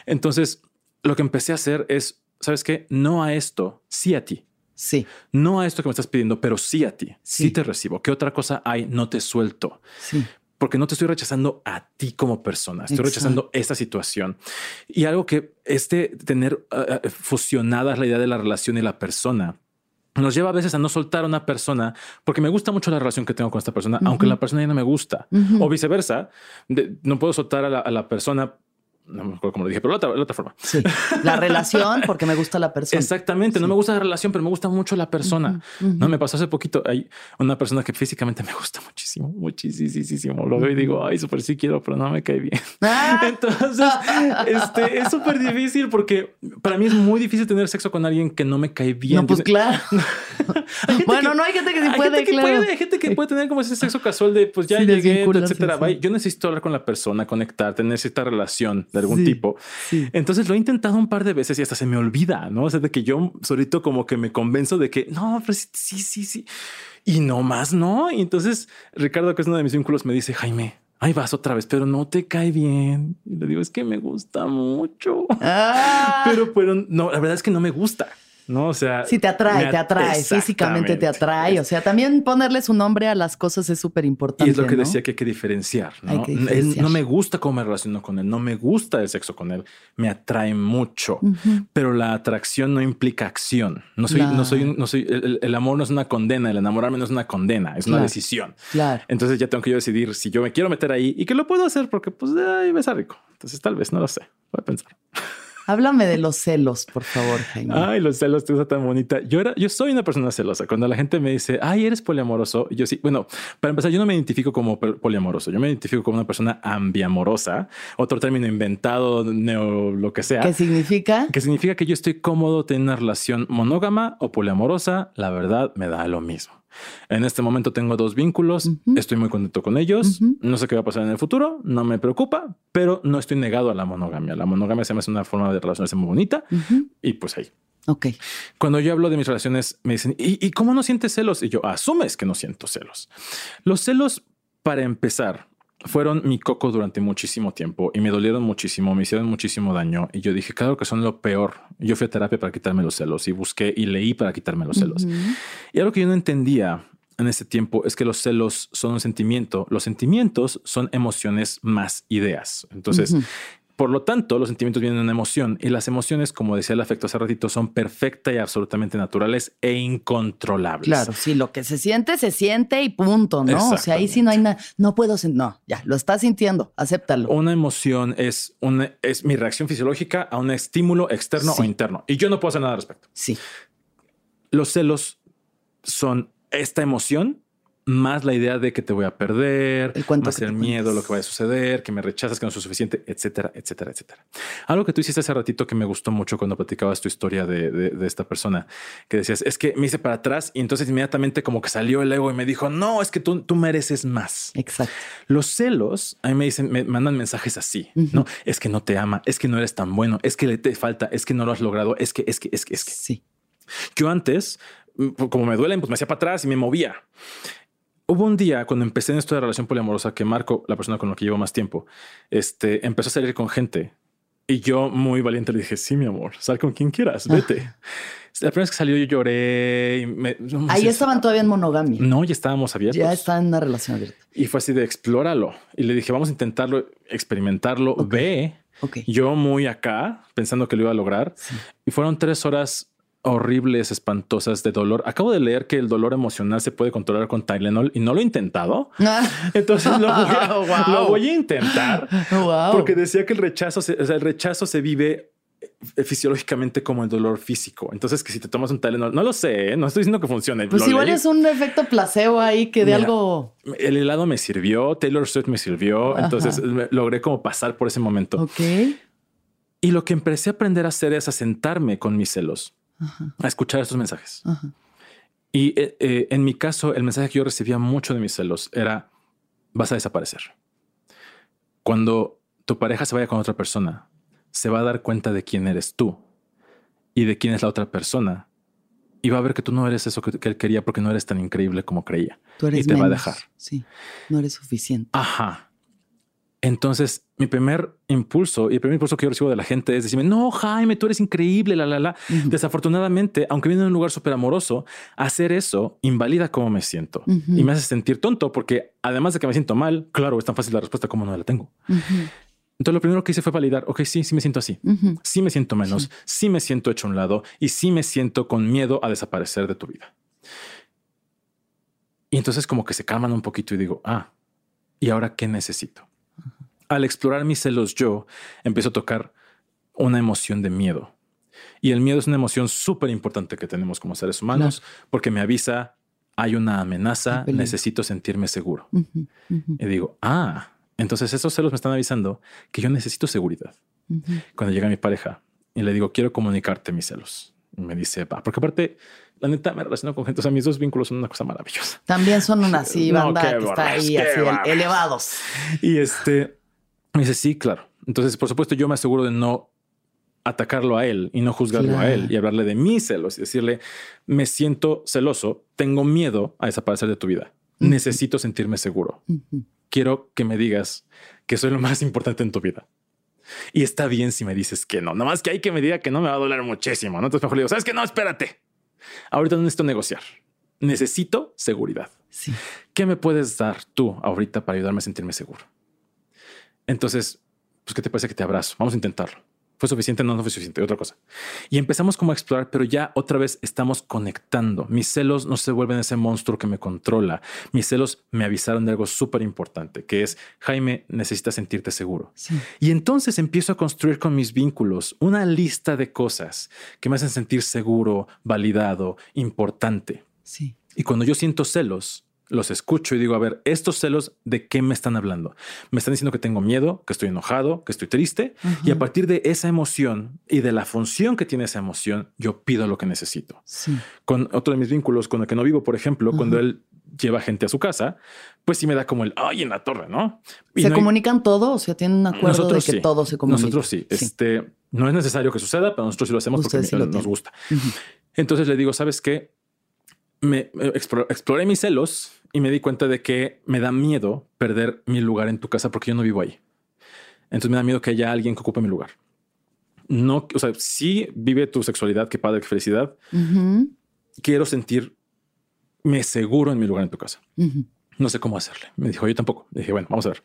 Entonces, lo que empecé a hacer es, ¿sabes qué? No a esto, sí a ti. Sí. No a esto que me estás pidiendo, pero sí a ti. Sí, sí te recibo. ¿Qué otra cosa hay? No te suelto. Sí porque no te estoy rechazando a ti como persona, estoy rechazando esta situación. Y algo que este tener ah, ah, fusionadas la idea de la relación y la persona nos lleva a veces a no soltar a una persona porque me gusta mucho la relación que tengo con esta persona, aunque la persona ya no me gusta, o viceversa. no puedo soltar a la persona no me acuerdo cómo lo dije, pero la otra, la otra forma. Sí. La relación, porque me gusta la persona. Exactamente. No me gusta la relación, pero me gusta mucho la persona. No me pasó hace poquito. Hay una persona que físicamente me gusta muchísimo, muchísimo. Lo veo y digo, ay, súper sí quiero, pero no me cae bien. Ah. Entonces, este es súper difícil porque para mí es muy difícil tener sexo con alguien que no me cae bien. No, pues claro. bueno, no hay gente que sí puede, gente que puede. Hay gente que puede tener como ese sexo casual de pues ya llegué, etcétera. Yo necesito hablar con la persona, conectar, tener cierta relación de algún tipo. Entonces lo he intentado un par de veces y hasta se me olvida, ¿no? O sea, de que yo solito como que me convenzo de que no, pero sí, sí, sí. Y no más, ¿no? Y entonces Ricardo, que es uno de mis vínculos, me dice, Jaime, ahí vas otra vez, pero no te cae bien. Y le digo, es que me gusta mucho. Ah. Pero, pero no, la verdad es que no me gusta. ¿No? O sea, sí te atrae, te atrae, físicamente te atrae. O sea, también ponerle su nombre a las cosas es súper importante. Y es lo que decía que hay que diferenciar, ¿no? no me gusta cómo me relaciono con él, no me gusta el sexo con él, me atrae mucho, pero la atracción no implica acción. No soy, no soy, no soy, el, amor no es una condena, el enamorarme no es una condena, es una decisión. Claro. Entonces ya tengo que yo decidir si yo me quiero meter ahí y que lo puedo hacer porque pues ahí me rico. Entonces tal vez, no lo sé, voy a pensar. Háblame de los celos, por favor, Jaime. Ay, los celos, te usa tan bonita. Yo era, yo soy una persona celosa. Cuando la gente me dice, ay, eres poliamoroso, yo sí. Bueno, para empezar, yo no me identifico como poliamoroso. Yo me identifico como una persona ambiamorosa. Otro término inventado, neo, lo que sea. ¿Qué significa? Que significa que yo estoy cómodo teniendo una relación monógama o poliamorosa. La verdad, me da lo mismo. En este momento tengo dos vínculos, estoy muy contento con ellos, no sé qué va a pasar en el futuro, no me preocupa, pero no estoy negado a la monogamia. La monogamia se me hace una forma de relacionarse muy bonita y pues ahí. Ok. Cuando yo hablo de mis relaciones, me dicen, ¿y, ¿y cómo no sientes celos? Y yo, asumes que no siento celos. Los celos, para empezar, fueron mi coco durante muchísimo tiempo y me dolieron muchísimo, me hicieron muchísimo daño. Y yo dije, claro que son lo peor. Yo fui a terapia para quitarme los celos y busqué y leí para quitarme los celos. Y algo que yo no entendía en ese tiempo es que los celos son un sentimiento. Los sentimientos son emociones más ideas. Entonces, por lo tanto, los sentimientos vienen de una emoción y las emociones, como decía el afecto hace ratito, son perfecta y absolutamente naturales e incontrolables. Claro, sí, lo que se siente, se siente y punto, ¿no? O sea, ahí sí no hay nada, no puedo sentir, no, ya, lo estás sintiendo, acéptalo. Una emoción es, una, es mi reacción fisiológica a un estímulo externo o interno y yo no puedo hacer nada al respecto. Sí. Los celos son esta emoción más la idea de que te voy a perder, el más el miedo, lo que vaya a suceder, que me rechazas, que no soy suficiente, etcétera, etcétera, etcétera. Algo que tú hiciste hace ratito que me gustó mucho cuando platicabas tu historia de, esta persona, que decías, es que me hice para atrás y entonces inmediatamente como que salió el ego y me dijo, no, es que tú, tú mereces más. Exacto. Los celos, a mí me dicen, me mandan mensajes así, ¿no? Es que no te ama, es que no eres tan bueno, es que le te falta, es que no lo has logrado, es que, es que, es que, es que. Sí. Yo antes, mm, como me duelen, pues me hacía para atrás y me movía. Hubo un día cuando empecé en esto de relación poliamorosa que Marco, la persona con la que llevo más tiempo, este, empezó a salir con gente y yo muy valiente le dije, sí, mi amor, sal con quien quieras, vete. La primera vez que salió yo lloré. Y me, Ahí estaban todavía en monogamia. No, ya estábamos abiertos. Ya está en una relación abierta. Y fue así de explóralo. Y le dije, vamos a intentarlo, experimentarlo, ve. Yo muy acá, pensando que lo iba a lograr. Y fueron tres horas horribles, espantosas de dolor. Acabo de leer que el dolor emocional se puede controlar con Tylenol y no lo he intentado. Entonces lo voy, a, intentar porque decía que el rechazo, el rechazo se vive eh, fisiológicamente como el dolor físico. Entonces, que si te tomas un Tylenol, no lo sé, ¿eh? no estoy diciendo que funcione. Pues igual es un efecto placebo ahí que de algo. El helado me sirvió, Taylor Swift me sirvió. Entonces logré como pasar por ese momento. Ok. Y lo que empecé a aprender a hacer es a sentarme con mis celos a escuchar estos mensajes. Y eh, eh, en mi caso, el mensaje que yo recibía mucho de mis celos era, vas a desaparecer. Cuando tu pareja se vaya con otra persona, se va a dar cuenta de quién eres tú y de quién es la otra persona. Y va a ver que tú no eres eso que, él quería porque no eres tan increíble como creía. Tú eres y te va a dejar. Sí, no eres suficiente. Ajá. Entonces, mi primer impulso y el primer impulso que yo recibo de la gente es decirme, no, Jaime, tú eres increíble, la, la, la. Desafortunadamente, aunque viene de un lugar súper amoroso, hacer eso invalida cómo me siento y me hace sentir tonto porque además de que me siento mal, claro, es tan fácil la respuesta como no la tengo. Entonces, lo primero que hice fue validar, ok, sí, sí me siento así, sí me siento menos, sí. me siento hecho a un lado y sí me siento con miedo a desaparecer de tu vida. Y entonces como que se calman un poquito y digo, ah, ¿y ahora qué necesito? Al explorar mis celos yo, empiezo a tocar una emoción de miedo. Y el miedo es una emoción súper importante que tenemos como seres humanos porque me avisa, hay una amenaza, necesito sentirme seguro. Y digo, ah, entonces esos celos me están avisando que yo necesito seguridad. Cuando llega mi pareja y le digo, quiero comunicarte mis celos. Y me dice, va, porque aparte, la neta me relaciono con gente. O sea, mis dos vínculos son una cosa maravillosa. También son una así, banda que está ahí, así, elevados. Y este, me dice, sí, claro. Entonces, por supuesto, yo me aseguro de no atacarlo a él y no juzgarlo a él y hablarle de mis celos y decirle, me siento celoso, tengo miedo a desaparecer de tu vida. Necesito sentirme seguro. Quiero que me digas que soy lo más importante en tu vida. Y está bien si me dices que no. Nada más que hay que me diga que no me va a doler muchísimo. ¿no? Entonces mejor le digo, ¿sabes que No, espérate. Ahorita no necesito negociar. Necesito seguridad. Sí. ¿Qué me puedes dar tú ahorita para ayudarme a sentirme seguro? Entonces, pues, ¿qué te parece que te abrazo? Vamos a intentarlo. ¿Fue suficiente? No, no fue suficiente. Otra cosa. Y empezamos como a explorar, pero ya otra vez estamos conectando. Mis celos no se vuelven ese monstruo que me controla. Mis celos me avisaron de algo súper importante, que es, Jaime, necesitas sentirte seguro. Y entonces empiezo a construir con mis vínculos una lista de cosas que me hacen sentir seguro, validado, importante. Sí. Y cuando yo siento celos, los escucho y digo, a ver, estos celos, ¿de qué me están hablando? Me están diciendo que tengo miedo, que estoy enojado, que estoy triste. Y a partir de esa emoción y de la función que tiene esa emoción, yo pido lo que necesito. Sí. Con otro de mis vínculos con el que no vivo, por ejemplo, cuando él lleva gente a su casa, pues sí me da como el ay en la torre, ¿no? ¿Se comunican todo? O sea, tienen un acuerdo de que todo se comunica. Nosotros sí. Este no es necesario que suceda, pero nosotros sí lo hacemos porque nos gusta. Entonces le digo, ¿sabes qué? Me exploré mis celos y me di cuenta de que me da miedo perder mi lugar en tu casa porque yo no vivo ahí. Entonces me da miedo que haya alguien que ocupe mi lugar. No, o sea, sí vive tu sexualidad, qué padre, qué felicidad. Quiero sentirme seguro en mi lugar en tu casa. No sé cómo hacerle. Me dijo, yo tampoco. dije, bueno, vamos a ver.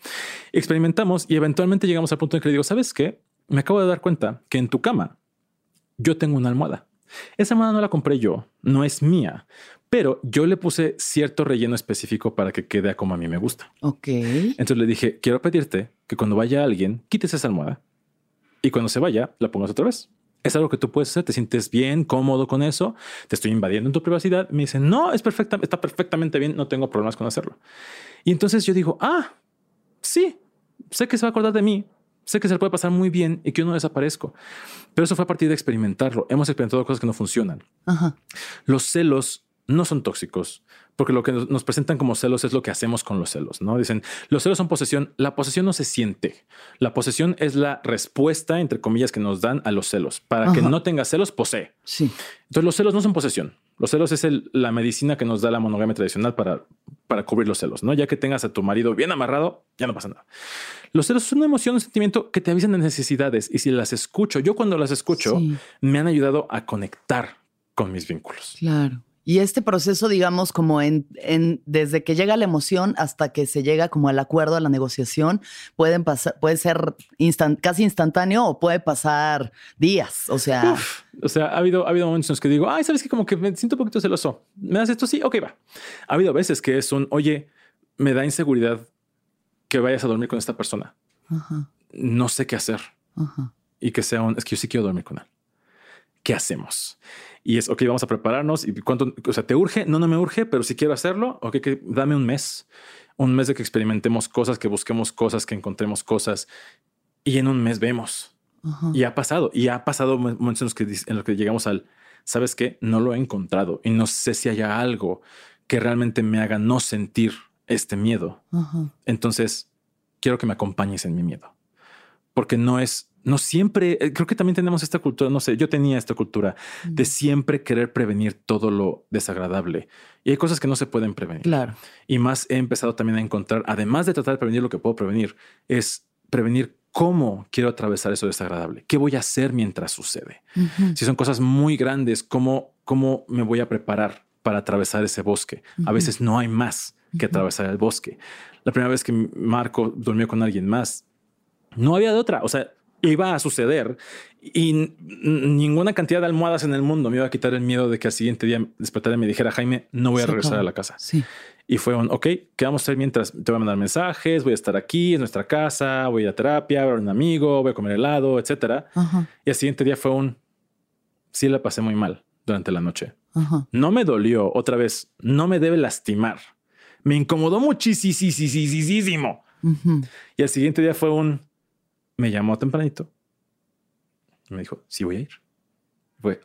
Experimentamos y eventualmente llegamos al punto en que le digo, ¿sabes qué? Me acabo de dar cuenta que en tu cama yo tengo una almohada. Esa almohada no la compré yo, no es mía, pero yo le puse cierto relleno específico para que quede como a mí me gusta. Ok. Entonces le dije, quiero pedirte que cuando vaya alguien, quites esa almohada y cuando se vaya, la pongas otra vez. Es algo que tú puedes hacer, te sientes bien, cómodo con eso, te estoy invadiendo en tu privacidad. Me dice, no, es perfecta, está perfectamente bien, no tengo problemas con hacerlo. Y entonces yo digo, ah, sí, sé que se va a acordar de mí, sé que se le puede pasar muy bien y que yo no desaparezco. Pero eso fue a partir de experimentarlo. Hemos experimentado cosas que no funcionan. Los celos no son tóxicos, porque lo que nos presentan como celos es lo que hacemos con los celos, ¿no? Dicen, los celos son posesión, la posesión no se siente. La posesión es la respuesta, entre comillas, que nos dan a los celos. Para que no tenga celos, posee. Sí. Entonces los celos no son posesión. Los celos es la medicina que nos da la monogamia tradicional para, para cubrir los celos, ¿no? Ya que tengas a tu marido bien amarrado, ya no pasa nada. Los celos son una emoción, un sentimiento que te avisan de necesidades y si las escucho, yo cuando las escucho, me han ayudado a conectar con mis vínculos. Claro. Y este proceso, digamos, como en, desde que llega la emoción hasta que se llega como al acuerdo, a la negociación, pueden pasar, puede ser casi instantáneo o puede pasar días. O sea, o sea, ha habido, ha habido momentos en los que digo, ay, sabes que como que me siento un poquito celoso. ¿Me das esto? Sí, ok, va. Ha habido veces que es un, oye, me da inseguridad que vayas a dormir con esta persona. No sé qué hacer. Y que sea un, es que yo sí quiero dormir con él. ¿Qué hacemos? Y es, ok, vamos a prepararnos. ¿Y cuánto? O sea, ¿te urge? No, no me urge, pero si quiero hacerlo, ok, que dame un mes. Un mes de que experimentemos cosas, que busquemos cosas, que encontremos cosas. Y en un mes vemos. Y ha pasado. Y ha pasado momentos en los, que, en los que llegamos al, ¿sabes qué? No lo he encontrado. Y no sé si haya algo que realmente me haga no sentir este miedo. Entonces, quiero que me acompañes en mi miedo. Porque no es no siempre, eh, creo que también tenemos esta cultura, no sé, yo tenía esta cultura de siempre querer prevenir todo lo desagradable. Y hay cosas que no se pueden prevenir. Claro. Y más he empezado también a encontrar, además de tratar de prevenir lo que puedo prevenir, es prevenir cómo quiero atravesar eso desagradable, qué voy a hacer mientras sucede. Si son cosas muy grandes, cómo, cómo me voy a preparar para atravesar ese bosque. A veces no hay más que atravesar el bosque. La primera vez que Marco durmió con alguien más, no había de otra. O sea, iba a suceder y ninguna cantidad de almohadas en el mundo me iba a quitar el miedo de que al siguiente día despertara y me dijera, Jaime, no voy a regresar a la casa. Sí. Y fue un, ok, ¿qué vamos a hacer mientras te voy a mandar mensajes? Voy a estar aquí en nuestra casa, voy a ir a terapia, voy a ver a un amigo, voy a comer helado, etcétera. Y al siguiente día fue un, sí la pasé muy mal durante la noche. No me dolió, otra vez, no me debe lastimar. Me incomodó muchísimo. Y al siguiente día fue un, me llamó tempranito. Me dijo, sí voy a ir. Fue,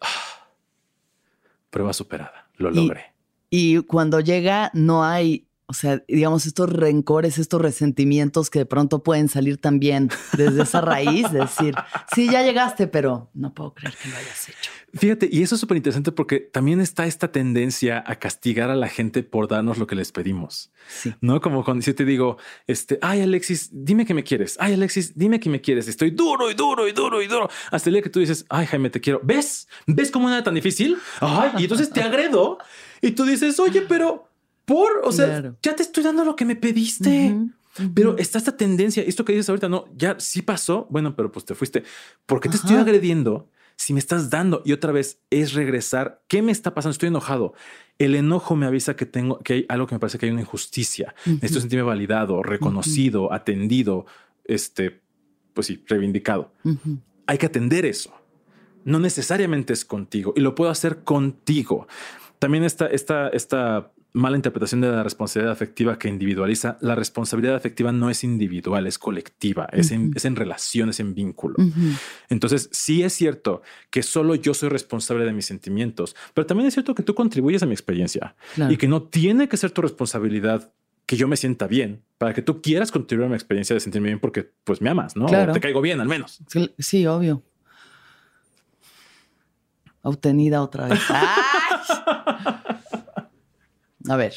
prueba superada, lo logré. Y cuando llega, no hay, O sea, digamos, estos rencores, estos resentimientos que de pronto pueden salir también desde esa raíz, de decir, sí, ya llegaste, pero no puedo creer que lo hayas hecho. Fíjate, y eso es súper interesante porque también está esta tendencia a castigar a la gente por darnos lo que les pedimos. Sí. No como cuando yo te digo, este, ay, Alexis, dime que me quieres. Ay, Alexis, dime que me quieres. Estoy duro y duro y duro y duro. Hasta el día que tú dices, ay, Jaime, te quiero. ¿Ves? ¿Ves cómo era tan difícil? Ay, y entonces te agredo y tú dices, oye, pero por, o sea, ya te estoy dando lo que me pediste. Pero está esta tendencia, esto que dices ahorita, no, ya sí pasó. Bueno, pero pues te fuiste. porque te estoy agrediendo? si me estás dando y otra vez es regresar, ¿qué me está pasando? Estoy enojado. El enojo me avisa que tengo que hay algo que me parece que hay una injusticia. Necesito sentirme validado, reconocido, atendido, este, pues sí, reivindicado. Hay que atender eso. No necesariamente es contigo y lo puedo hacer contigo. También esta, esta, esta mala interpretación de la responsabilidad afectiva que individualiza. La responsabilidad afectiva no es individual, es colectiva, es, en, es, en, relación, es en vínculo. Entonces, sí es cierto que solo yo soy responsable de mis sentimientos, pero también es cierto que tú contribuyes a mi experiencia y que no tiene que ser tu responsabilidad que yo me sienta bien para que tú quieras contribuir a mi experiencia de sentirme bien porque pues me amas, ¿no? te caigo bien al menos. Sí, obvio. Obtenida otra vez. A ver,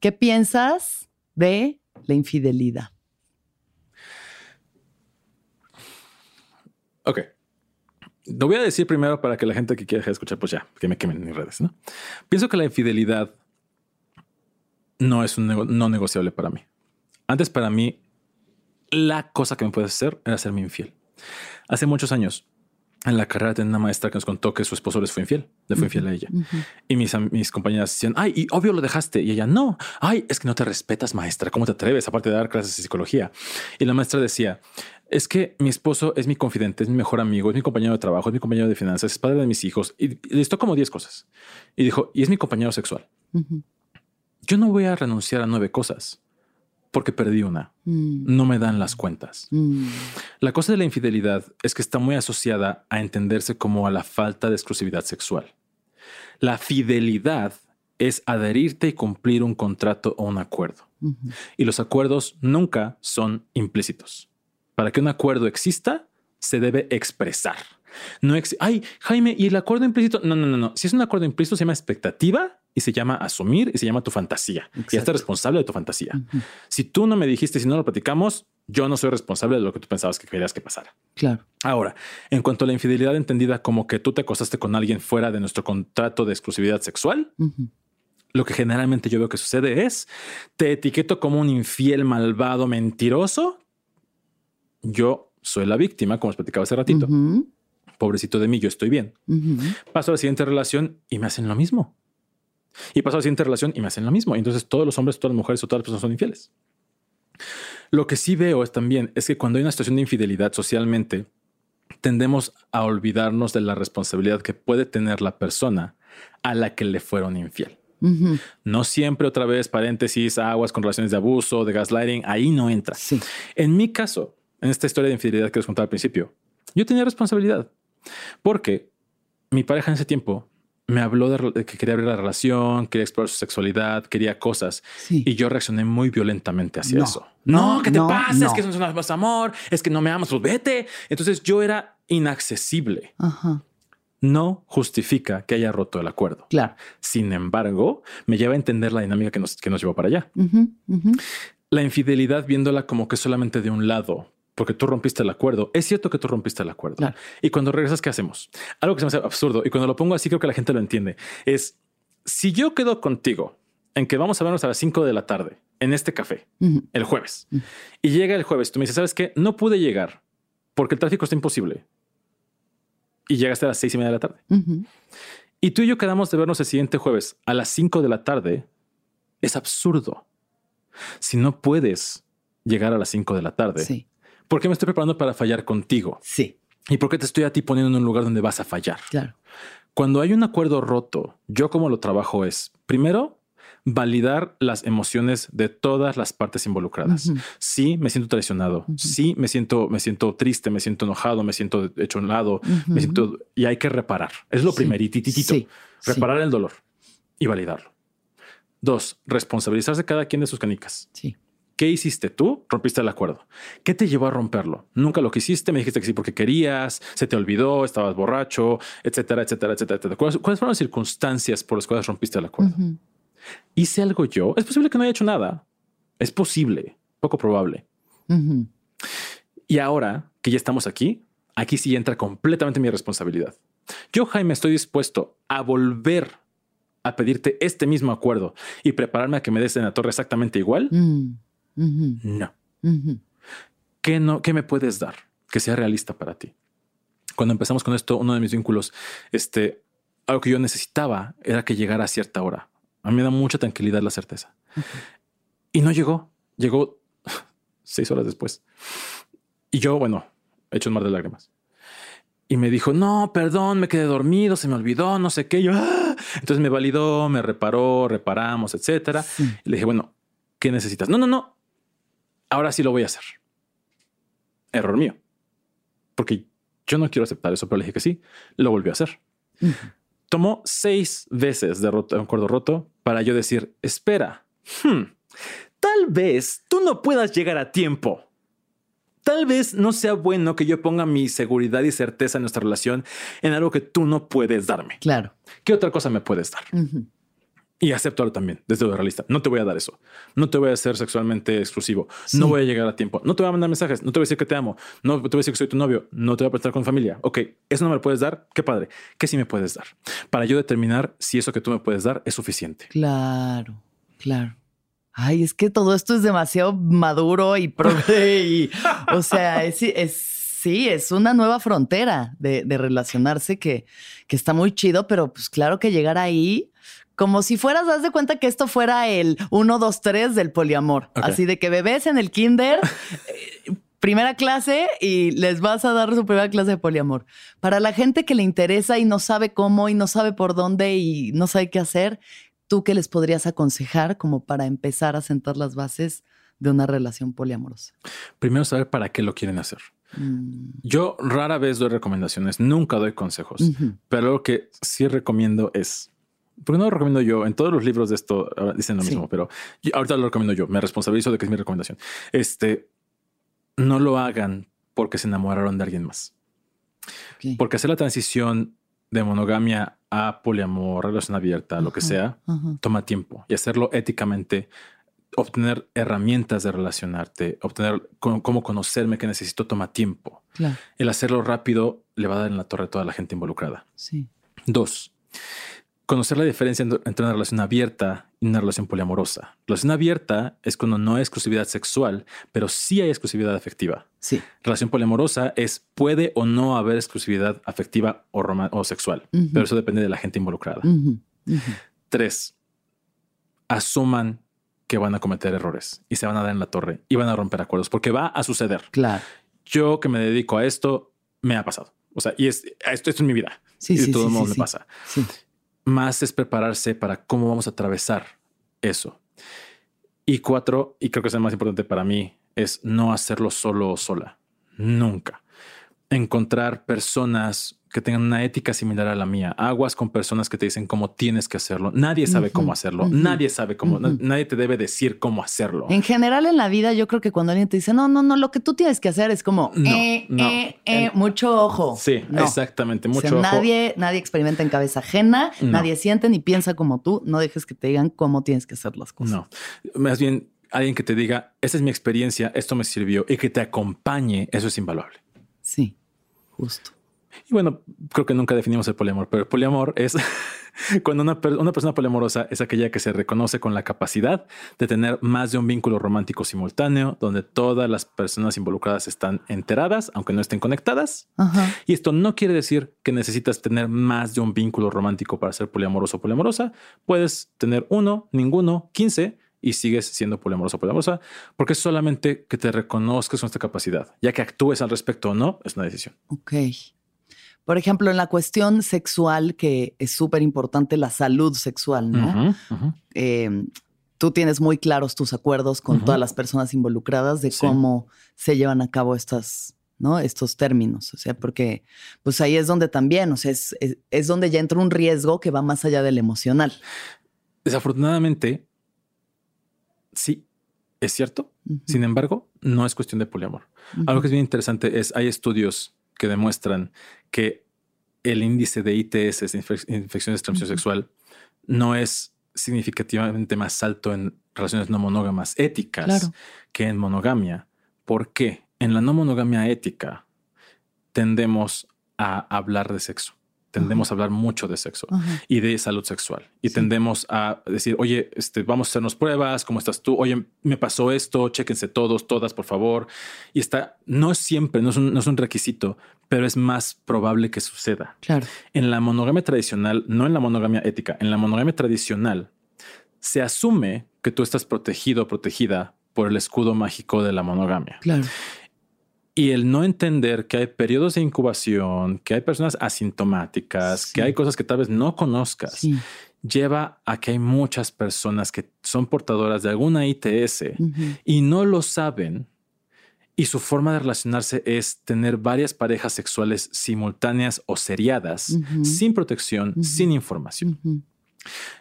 ¿qué piensas de la infidelidad? Ok. Lo voy a decir primero para que la gente que quiera escuchar, pues ya, que me quemen en mis redes, ¿no? Pienso que la infidelidad no es un no negociable para mí. Antes para mí, la cosa que me puede hacer era serme infiel. Hace muchos años, en la carrera tenía una maestra que nos contó que su esposo les fue infiel, le fue infiel a ella. Y mis, mis compañeras decían, ay, y obvio lo dejaste. Y ella, no, ay, es que no te respetas, maestra. ¿Cómo te atreves? Aparte de dar clases de psicología. Y la maestra decía, es que mi esposo es mi confidente, es mi mejor amigo, es mi compañero de trabajo, es mi compañero de finanzas, es padre de mis hijos. Y listó como 10 cosas. Y dijo, y es mi compañero sexual. Yo no voy a renunciar a nueve cosas porque perdí una. Mm. No me dan las cuentas. Mm. La cosa de la infidelidad es que está muy asociada a entenderse como a la falta de exclusividad sexual. La fidelidad es adherirte y cumplir un contrato o un acuerdo. Y los acuerdos nunca son implícitos. Para que un acuerdo exista, se debe expresar. No Ay, Jaime, ¿y el acuerdo implícito? No, no, no, no. Si es un acuerdo implícito, se llama expectativa y se llama asumir y se llama tu fantasía. Y estás responsable de tu fantasía. Si tú no me dijiste, si no lo platicamos, yo no soy responsable de lo que tú pensabas que querías que pasara. Claro. Ahora, en cuanto a la infidelidad entendida como que tú te acostaste con alguien fuera de nuestro contrato de exclusividad sexual, lo que generalmente yo veo que sucede es te etiqueto como un infiel, malvado, mentiroso. Yo soy la víctima, como os platicaba hace ratito pobrecito de mí, yo estoy bien. Paso a la siguiente relación y me hacen lo mismo. Y paso a la siguiente relación y me hacen lo mismo. entonces todos los hombres, todas las mujeres o todas las personas son infieles. Lo que sí veo es también es que cuando hay una situación de infidelidad socialmente, tendemos a olvidarnos de la responsabilidad que puede tener la persona a la que le fueron infiel. No siempre otra vez paréntesis, aguas con relaciones de abuso, de gaslighting, ahí no entra. En mi caso, en esta historia de infidelidad que les contaba al principio, yo tenía responsabilidad. Porque mi pareja en ese tiempo me habló de, que quería abrir la relación, quería explorar su sexualidad, quería cosas. Y yo reaccioné muy violentamente hacia eso. No, ¿qué te pasa? Es que eso no es más amor, es que no me amas, pues vete. Entonces yo era inaccesible. No justifica que haya roto el acuerdo. Claro. Sin embargo, me lleva a entender la dinámica que nos, que nos llevó para allá. La infidelidad viéndola como que solamente de un lado, porque tú rompiste el acuerdo. Es cierto que tú rompiste el acuerdo. Y cuando regresas, ¿qué hacemos? Algo que se me hace absurdo y cuando lo pongo así creo que la gente lo entiende. Es, si yo quedo contigo en que vamos a vernos a las 5 de la tarde en este café, el jueves, y llega el jueves, tú me dices, ¿sabes qué? No pude llegar porque el tráfico está imposible. Y llegaste a las seis y media de la tarde. Y tú y yo quedamos de vernos el siguiente jueves a las 5 de la tarde. Es absurdo. Si no puedes llegar a las 5 de la tarde, sí ¿Por qué me estoy preparando para fallar contigo? Sí. ¿Y por qué te estoy a ti poniendo en un lugar donde vas a fallar? Claro. Cuando hay un acuerdo roto, yo como lo trabajo es, primero, validar las emociones de todas las partes involucradas. Sí, me siento traicionado. Sí, me siento, me siento triste, me siento enojado, me siento hecho un lado, me siento y hay que reparar. Es lo primerititito. Sí. Reparar el dolor y validarlo. Dos, responsabilizarse cada quien de sus canicas. Sí. ¿Qué hiciste tú? Rompiste el acuerdo. ¿Qué te llevó a romperlo? Nunca lo quisiste, me dijiste que sí porque querías, se te olvidó, estabas borracho, etcétera, etcétera, etcétera. ¿Cuáles, fueron las circunstancias por las cuales rompiste el acuerdo? ¿Hice algo yo? Es posible que no haya hecho nada. Es posible, poco probable. Y ahora que ya estamos aquí, aquí sí entra completamente mi responsabilidad. Yo, Jaime, estoy dispuesto a volver a pedirte este mismo acuerdo y prepararme a que me des en la torre exactamente igual. No. ¿Qué no, ¿Qué me puedes dar que sea realista para ti? Cuando empezamos con esto, uno de mis vínculos, este, algo que yo necesitaba era que llegara a cierta hora. A mí me da mucha tranquilidad la certeza. Y no llegó. Llegó seis horas después. Y yo, bueno, he hecho un mar de lágrimas. Y me dijo, no, perdón, me quedé dormido, se me olvidó, no sé qué. Yo, ah". entonces me validó, me reparó, reparamos, etcétera. Y le dije, bueno, ¿qué necesitas? No, no, no, ahora sí lo voy a hacer. Error mío. Porque yo no quiero aceptar eso, pero le dije que sí, lo volvió a hacer. Tomó seis veces de roto, un acuerdo roto para yo decir, espera, hmm, tal vez tú no puedas llegar a tiempo. Tal vez no sea bueno que yo ponga mi seguridad y certeza en nuestra relación en algo que tú no puedes darme. Claro. ¿Qué otra cosa me puedes dar? Y acepto también, desde lo realista. No te voy a dar eso. No te voy a hacer sexualmente exclusivo. No voy a llegar a tiempo. No te voy a mandar mensajes. No te voy a decir que te amo. No te voy a decir que soy tu novio. No te voy a prestar con familia. Ok, eso no me lo puedes dar. Qué padre. ¿Qué sí me puedes dar? Para yo determinar si eso que tú me puedes dar es suficiente. Claro, claro. Ay, es que todo esto es demasiado maduro y y, o sea, es, sí, es una nueva frontera de, relacionarse que, que está muy chido, pero pues claro que llegar ahí como si fueras, haz de cuenta que esto fuera el 1, 2, 3 del poliamor. Así de que bebés en el kinder, eh, primera clase y les vas a dar su primera clase de poliamor. Para la gente que le interesa y no sabe cómo y no sabe por dónde y no sabe qué hacer, ¿tú qué les podrías aconsejar como para empezar a sentar las bases de una relación poliamorosa? Primero saber para qué lo quieren hacer. Mm. Yo rara vez doy recomendaciones, nunca doy consejos, pero lo que sí recomiendo es porque no lo recomiendo yo. En todos los libros de esto dicen lo mismo, pero ahorita lo recomiendo yo. Me responsabilizo de que es mi recomendación. Este no lo hagan porque se enamoraron de alguien más. Porque hacer la transición de monogamia a poliamor, relación abierta, lo que sea, toma tiempo y hacerlo éticamente, obtener herramientas de relacionarte, obtener cómo conocerme que necesito, toma tiempo. El hacerlo rápido le va a dar en la torre a toda la gente involucrada. Sí. Dos, conocer la diferencia entre una relación abierta y una relación poliamorosa. Relación abierta es cuando no hay exclusividad sexual, pero sí hay exclusividad afectiva. Sí. Relación poliamorosa es puede o no haber exclusividad afectiva o, o sexual, pero eso depende de la gente involucrada. Tres, asuman que van a cometer errores y se van a dar en la torre y van a romper acuerdos porque va a suceder. Claro. Yo que me dedico a esto, me ha pasado. O sea, y es, esto, es mi vida. Sí, y de todos modos me pasa. Más es prepararse para cómo vamos a atravesar eso. Y cuatro, y creo que es el más importante para mí, es no hacerlo solo o sola. Nunca. Encontrar personas que tengan una ética similar a la mía. Aguas con personas que te dicen cómo tienes que hacerlo. Nadie sabe cómo hacerlo. Nadie sabe cómo. Nadie te debe decir cómo hacerlo. En general en la vida yo creo que cuando alguien te dice, no, no, no, lo que tú tienes que hacer es como, no, eh, eh, eh, mucho ojo. Sí, exactamente, mucho ojo. Nadie, nadie experimenta en cabeza ajena, nadie siente ni piensa como tú. No dejes que te digan cómo tienes que hacer las cosas. No, más bien alguien que te diga, esta es mi experiencia, esto me sirvió y que te acompañe, eso es invaluable. Sí, justo. Y bueno, creo que nunca definimos el poliamor, pero el poliamor es cuando una, una, persona poliamorosa es aquella que se reconoce con la capacidad de tener más de un vínculo romántico simultáneo, donde todas las personas involucradas están enteradas, aunque no estén conectadas. Y esto no quiere decir que necesitas tener más de un vínculo romántico para ser poliamoroso o poliamorosa. Puedes tener uno, ninguno, quince y sigues siendo poliamoroso o poliamorosa, porque es solamente que te reconozcas con esta capacidad, ya que actúes al respecto o no, es una decisión. Ok. Por ejemplo, en la cuestión sexual, que es súper importante la salud sexual, ¿no? Em, tú tienes muy claros tus acuerdos con todas las personas involucradas de cómo se llevan a cabo estas, ¿no? Estos términos. O sea, porque pues ahí es donde también, o sea, es, es, donde ya entra un riesgo que va más allá del emocional. Desafortunadamente, sí, es cierto. Sin embargo, no es cuestión de poliamor. Algo que es bien interesante es, hay estudios que demuestran que el índice de ITS, infecciones de transmisión sexual, no es significativamente más alto en relaciones no monógamas éticas que en monogamia. ¿Por qué? En la no monogamia ética tendemos a hablar de sexo tendemos a hablar mucho de sexo y de salud sexual y tendemos a decir, oye, este, vamos a hacernos pruebas, ¿cómo estás tú? Oye, me pasó esto, chéquense todos, todas, por favor. Y está, no es siempre, no es, un, no es un requisito, pero es más probable que suceda. Claro. En la monogamia tradicional, no en la monogamia ética, en la monogamia tradicional, se asume que tú estás protegido protegida por el escudo mágico de la monogamia. Claro. Y el no entender que hay periodos de incubación, que hay personas asintomáticas, que hay cosas que tal vez no conozcas, lleva a que hay muchas personas que son portadoras de alguna ITS y no lo saben. Y su forma de relacionarse es tener varias parejas sexuales simultáneas o seriadas, sin protección, sin información.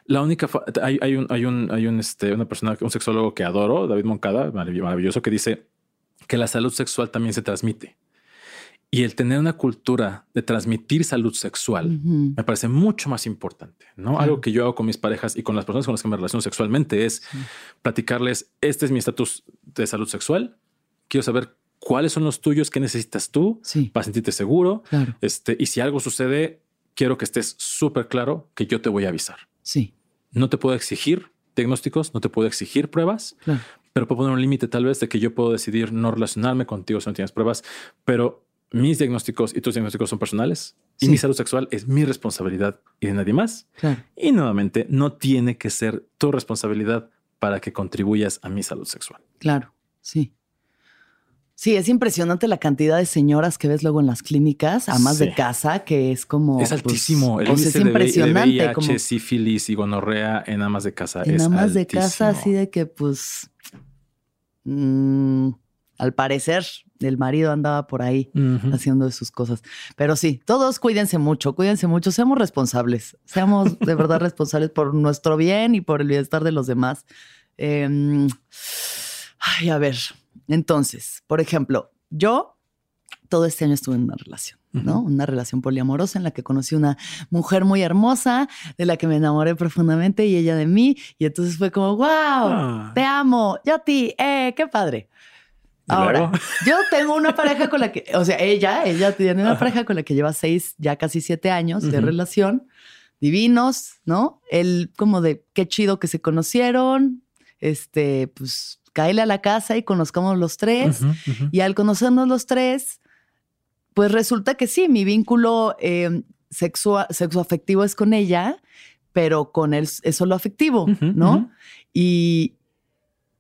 La única hay, hay, un, hay un, hay un, este, una persona, un sexólogo que adoro, David Moncada, maravilloso, que dice que la salud sexual también se transmite. Y el tener una cultura de transmitir salud sexual me parece mucho más importante, ¿no? Algo que yo hago con mis parejas y con las personas con las que me relaciono sexualmente es platicarles, este es mi estatus de salud sexual, quiero saber cuáles son los tuyos, qué necesitas tú para sentirte seguro. Este, y si algo sucede, quiero que estés súper claro que yo te voy a avisar. Sí. No te puedo exigir diagnósticos, no te puedo exigir pruebas, pero puedo poner un límite tal vez de que yo puedo decidir no relacionarme contigo si no tienes pruebas, pero mis diagnósticos y tus diagnósticos son personales y mi salud sexual es mi responsabilidad y de nadie más. Y nuevamente, no tiene que ser tu responsabilidad para que contribuyas a mi salud sexual. Claro, sí. Sí, es impresionante la cantidad de señoras que ves luego en las clínicas, amas de casa, que es como. Es pues, altísimo. el es impresionante. De, VIH, sífilis y gonorrea en amas de casa en amas de casa, así de que, pues. Mm, al parecer, el marido andaba por ahí haciendo sus cosas. Pero sí, todos cuídense mucho, cuídense mucho, seamos responsables, seamos de verdad responsables por nuestro bien y por el bienestar de los demás. Em, ay, a ver, entonces, por ejemplo, yo todo este año estuve en una relación. ¿No? Una relación poliamorosa en la que conocí una mujer muy hermosa, de la que me enamoré profundamente y ella de mí. Y entonces fue como, wow, ah. te amo, yo a ti, eh, qué padre. Ahora, yo tengo una pareja con la que, o sea, ella, ella tiene una pareja con la que lleva seis, ya casi siete años de relación, divinos, ¿no? Él como de qué chido que se conocieron, este, pues cáele a la casa y conozcamos los tres. Y al conocernos los tres, pues resulta que sí, mi vínculo eh, sexoafectivo es con ella, pero con él es solo afectivo, ¿no? Y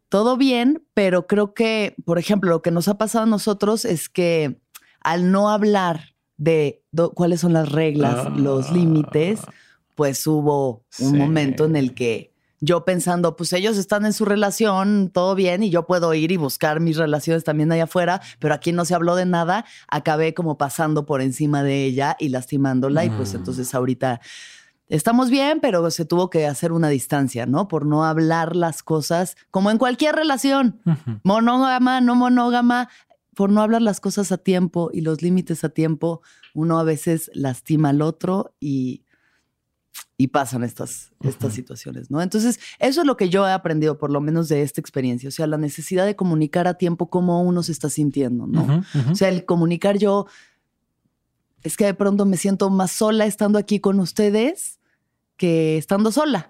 todo bien, pero creo que, por ejemplo, lo que nos ha pasado a nosotros es que al no hablar de cuáles son las reglas, los límites, ah. pues hubo un momento en el que yo pensando, pues ellos están en su relación, todo bien, y yo puedo ir y buscar mis relaciones también allá afuera, pero aquí no se habló de nada, acabé como pasando por encima de ella y lastimándola, y pues mm. entonces ahorita estamos bien, pero se tuvo que hacer una distancia, ¿no? Por no hablar las cosas, como en cualquier relación, monógama, no monógama, por no hablar las cosas a tiempo y los límites a tiempo, uno a veces lastima al otro y y pasan estas, estas situaciones, ¿no? Entonces, eso es lo que yo he aprendido, por lo menos de esta experiencia, o sea, la necesidad de comunicar a tiempo cómo uno se está sintiendo, ¿no? O sea, el comunicar yo, es que de pronto me siento más sola estando aquí con ustedes que estando sola.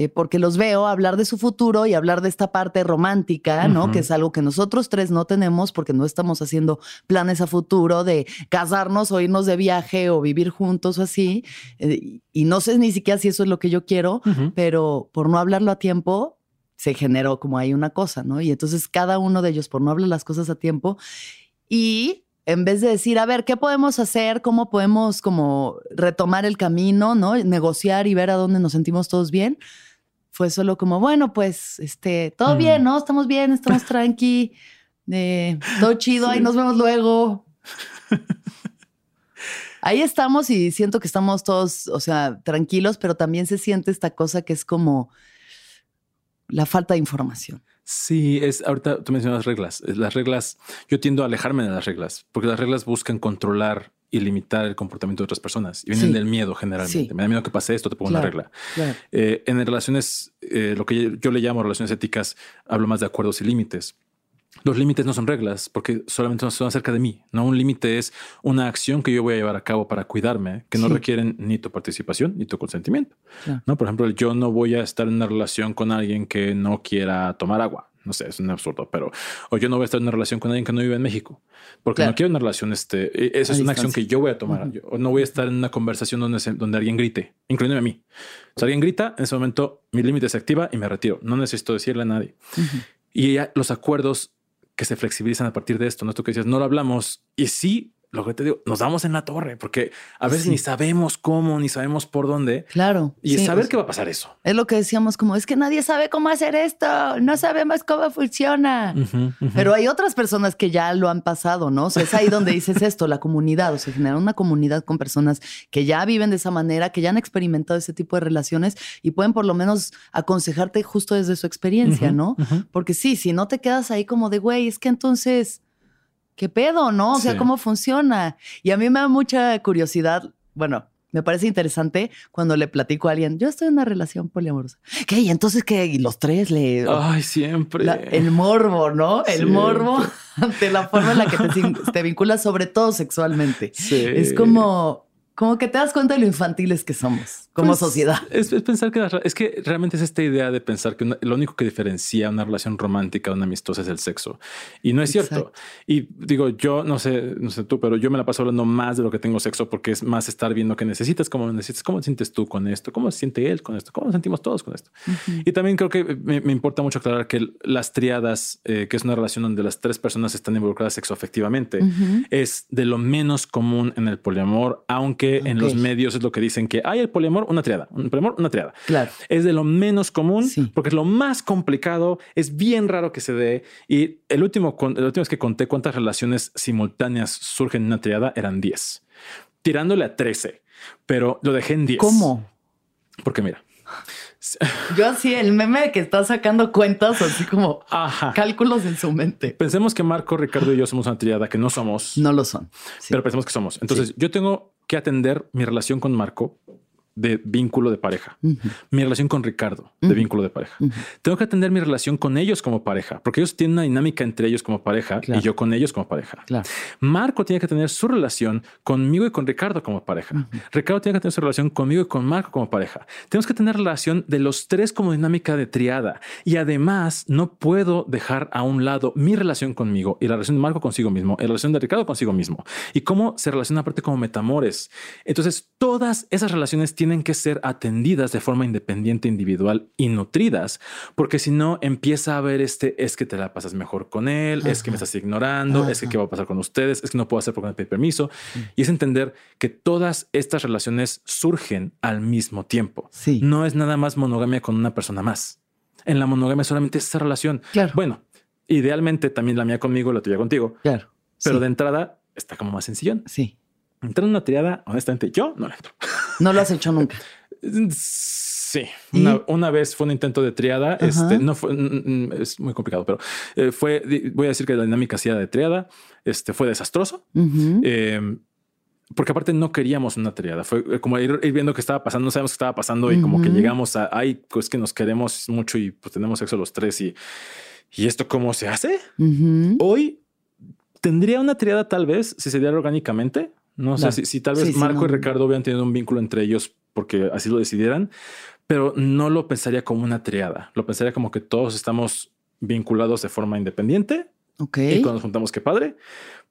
Eh, porque los veo hablar de su futuro y hablar de esta parte romántica, ¿no? Que es algo que nosotros tres no tenemos porque no estamos haciendo planes a futuro de casarnos o irnos de viaje o vivir juntos o así. Eh, y no sé ni siquiera si eso es lo que yo quiero, pero por no hablarlo a tiempo, se generó como ahí una cosa, ¿no? Y entonces cada uno de ellos, por no hablar las cosas a tiempo, y en vez de decir, a ver, ¿qué podemos hacer? ¿Cómo podemos como retomar el camino, ¿no? Negociar y ver a dónde nos sentimos todos bien fue solo como, bueno, pues, este, todo mm. bien, ¿no? Estamos bien, estamos tranqui, eh, todo chido, ahí nos vemos luego. ahí estamos y siento que estamos todos, o sea, tranquilos, pero también se siente esta cosa que es como, la falta de información. Sí, es ahorita tú mencionas reglas. Las reglas, yo tiendo a alejarme de las reglas, porque las reglas buscan controlar y limitar el comportamiento de otras personas. Y vienen del miedo generalmente. Me da miedo que pase esto, te pongo una regla. Eh, en relaciones, eh, lo que yo le llamo relaciones éticas, hablo más de acuerdos y límites. Los límites no son reglas porque solamente son acerca de mí. No un límite es una acción que yo voy a llevar a cabo para cuidarme que no requieren ni tu participación ni tu consentimiento. No, por ejemplo, yo no voy a estar en una relación con alguien que no quiera tomar agua. No sé, es un absurdo, pero o yo no voy a estar en una relación con alguien que no vive en México porque no quiero una relación. Este, e, esa es una acción que yo voy a tomar. O no voy a estar en una conversación donde, donde alguien grite, incluyéndome a mí. Si alguien grita, en ese momento mi límite se activa y me retiro. No necesito decirle a nadie. Y ya los acuerdos que se flexibilizan a partir de esto. No tú que decías, no lo hablamos. Y sí, lo que te digo, nos damos en la torre porque a veces ni sabemos cómo, ni sabemos por dónde. Claro. Y saber qué va a pasar eso. Es lo que decíamos, como es que nadie sabe cómo hacer esto, no sabemos cómo funciona. Pero hay otras personas que ya lo han pasado, ¿no? O sea, es ahí donde dices esto, la comunidad, o sea, generar una comunidad con personas que ya viven de esa manera, que ya han experimentado ese tipo de relaciones y pueden por lo menos aconsejarte justo desde su experiencia, ¿no? Porque sí, si no te quedas ahí como de, güey, es que entonces ¿qué pedo, no? O sea, ¿cómo funciona? Y a mí me da mucha curiosidad, bueno, me parece interesante cuando le platico a alguien, yo estoy en una relación poliamorosa. ¿Qué? ¿Y entonces qué? Y los tres le... Ay, siempre. el morbo, ¿no? El morbo de la forma en la que te, te vinculas, sobre todo sexualmente. Sí. Es como como que te das cuenta de lo infantiles que somos como pues, sociedad. Es, pensar que es que realmente es esta idea de pensar que lo único que diferencia una relación romántica de una amistosa es el sexo. Y no es cierto. Y digo, yo no sé, no sé tú, pero yo me la paso hablando más de lo que tengo sexo porque es más estar viendo qué necesitas, cómo necesitas, cómo te sientes tú con esto, cómo se siente él con esto, cómo nos sentimos todos con esto. Y también creo que me, importa mucho aclarar que las triadas, eh, que es una relación donde las tres personas están involucradas sexoafectivamente, es de lo menos común en el poliamor, aunque en los medios es lo que dicen que hay el poliamor, una triada, un poliamor, una triada. Claro. Es de lo menos común porque es lo más complicado, es bien raro que se dé. Y el último, el último es que conté cuántas relaciones simultáneas surgen en una triada eran 10, tirándole a 13, pero lo dejé en 10. ¿Cómo? Porque mira, yo así, el meme de que está sacando cuentas, así como cálculos en su mente. Pensemos que Marco, Ricardo y yo somos una triada que no somos. No lo son. Pero pensemos que somos. Entonces, yo tengo que atender mi relación con Marco de vínculo de pareja, mi relación con Ricardo de vínculo de pareja. Tengo que atender mi relación con ellos como pareja, porque ellos tienen una dinámica entre ellos como pareja y yo con ellos como pareja. Marco tiene que tener su relación conmigo y con Ricardo como pareja. Ricardo tiene que tener su relación conmigo y con Marco como pareja. Tenemos que tener relación de los tres como dinámica de triada. Y además no puedo dejar a un lado mi relación conmigo y la relación de Marco consigo mismo, y la relación de Ricardo consigo mismo y cómo se relaciona aparte como metamores. Entonces todas esas relaciones tienen tienen que ser atendidas de forma independiente, individual y nutridas, porque si no empieza a haber este es que te la pasas mejor con él, es que me estás ignorando, es que qué va a pasar con ustedes, es que no puedo hacer porque no pedí permiso. Y es entender que todas estas relaciones surgen al mismo tiempo. Sí. No es nada más monogamia con una persona más. En la monogamia solamente es esa relación. Claro. Bueno, idealmente también la mía conmigo, la tuya contigo. Claro. Pero de entrada está como más sencillón. Sí. Entrar en una triada, honestamente, yo no la entro. No lo has hecho nunca. Sí, una, vez fue un intento de triada. Este no fue, es muy complicado, pero eh, fue, voy a decir que la dinámica hacía de triada. Este fue desastroso. Em, porque aparte no queríamos una triada. Fue eh, como ir, viendo qué estaba pasando, no sabemos qué estaba pasando y como que llegamos a, ay, pues que nos queremos mucho y pues tenemos sexo los tres y, y esto cómo se hace. Hoy tendría una triada tal vez si se diera orgánicamente, no sé si, tal vez Marco y Ricardo hubieran tenido un vínculo entre ellos porque así lo decidieran, pero no lo pensaría como una triada. Lo pensaría como que todos estamos vinculados de forma independiente. Ok. Y cuando nos juntamos, qué padre.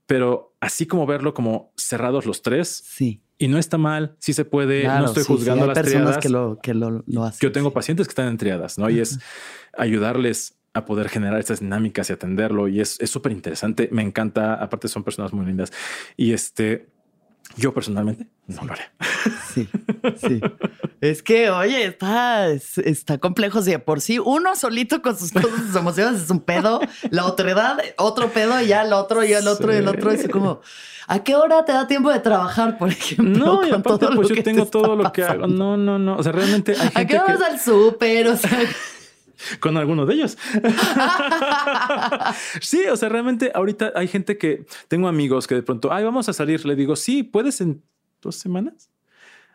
Pero así como verlo como cerrados los tres. Sí. Y no está mal, sí se puede. no estoy juzgando a las personas que lo, que lo, hacen. Yo tengo pacientes que están en triadas, ¿no? Y es ayudarles a poder generar estas dinámicas y atenderlo. Y es súper interesante. Me encanta. Aparte, son personas muy lindas. Y este, yo personalmente no lo haré. Sí, sí. Es que, oye, está, está complejo. Si por sí uno solito con sus cosas, sus emociones es un pedo, la otra edad, otro pedo, y ya el otro, y el otro, y el otro. Es como, ¿a qué hora te da tiempo de trabajar, por ejemplo? No, y aparte, pues yo tengo todo lo que hago. No, no, no. O sea, realmente hay gente ¿A qué vas al súper? O sea. Con alguno de ellos. sí, o sea, realmente ahorita hay gente que tengo amigos que de pronto, ay, vamos a salir. Le digo, sí, puedes en dos semanas.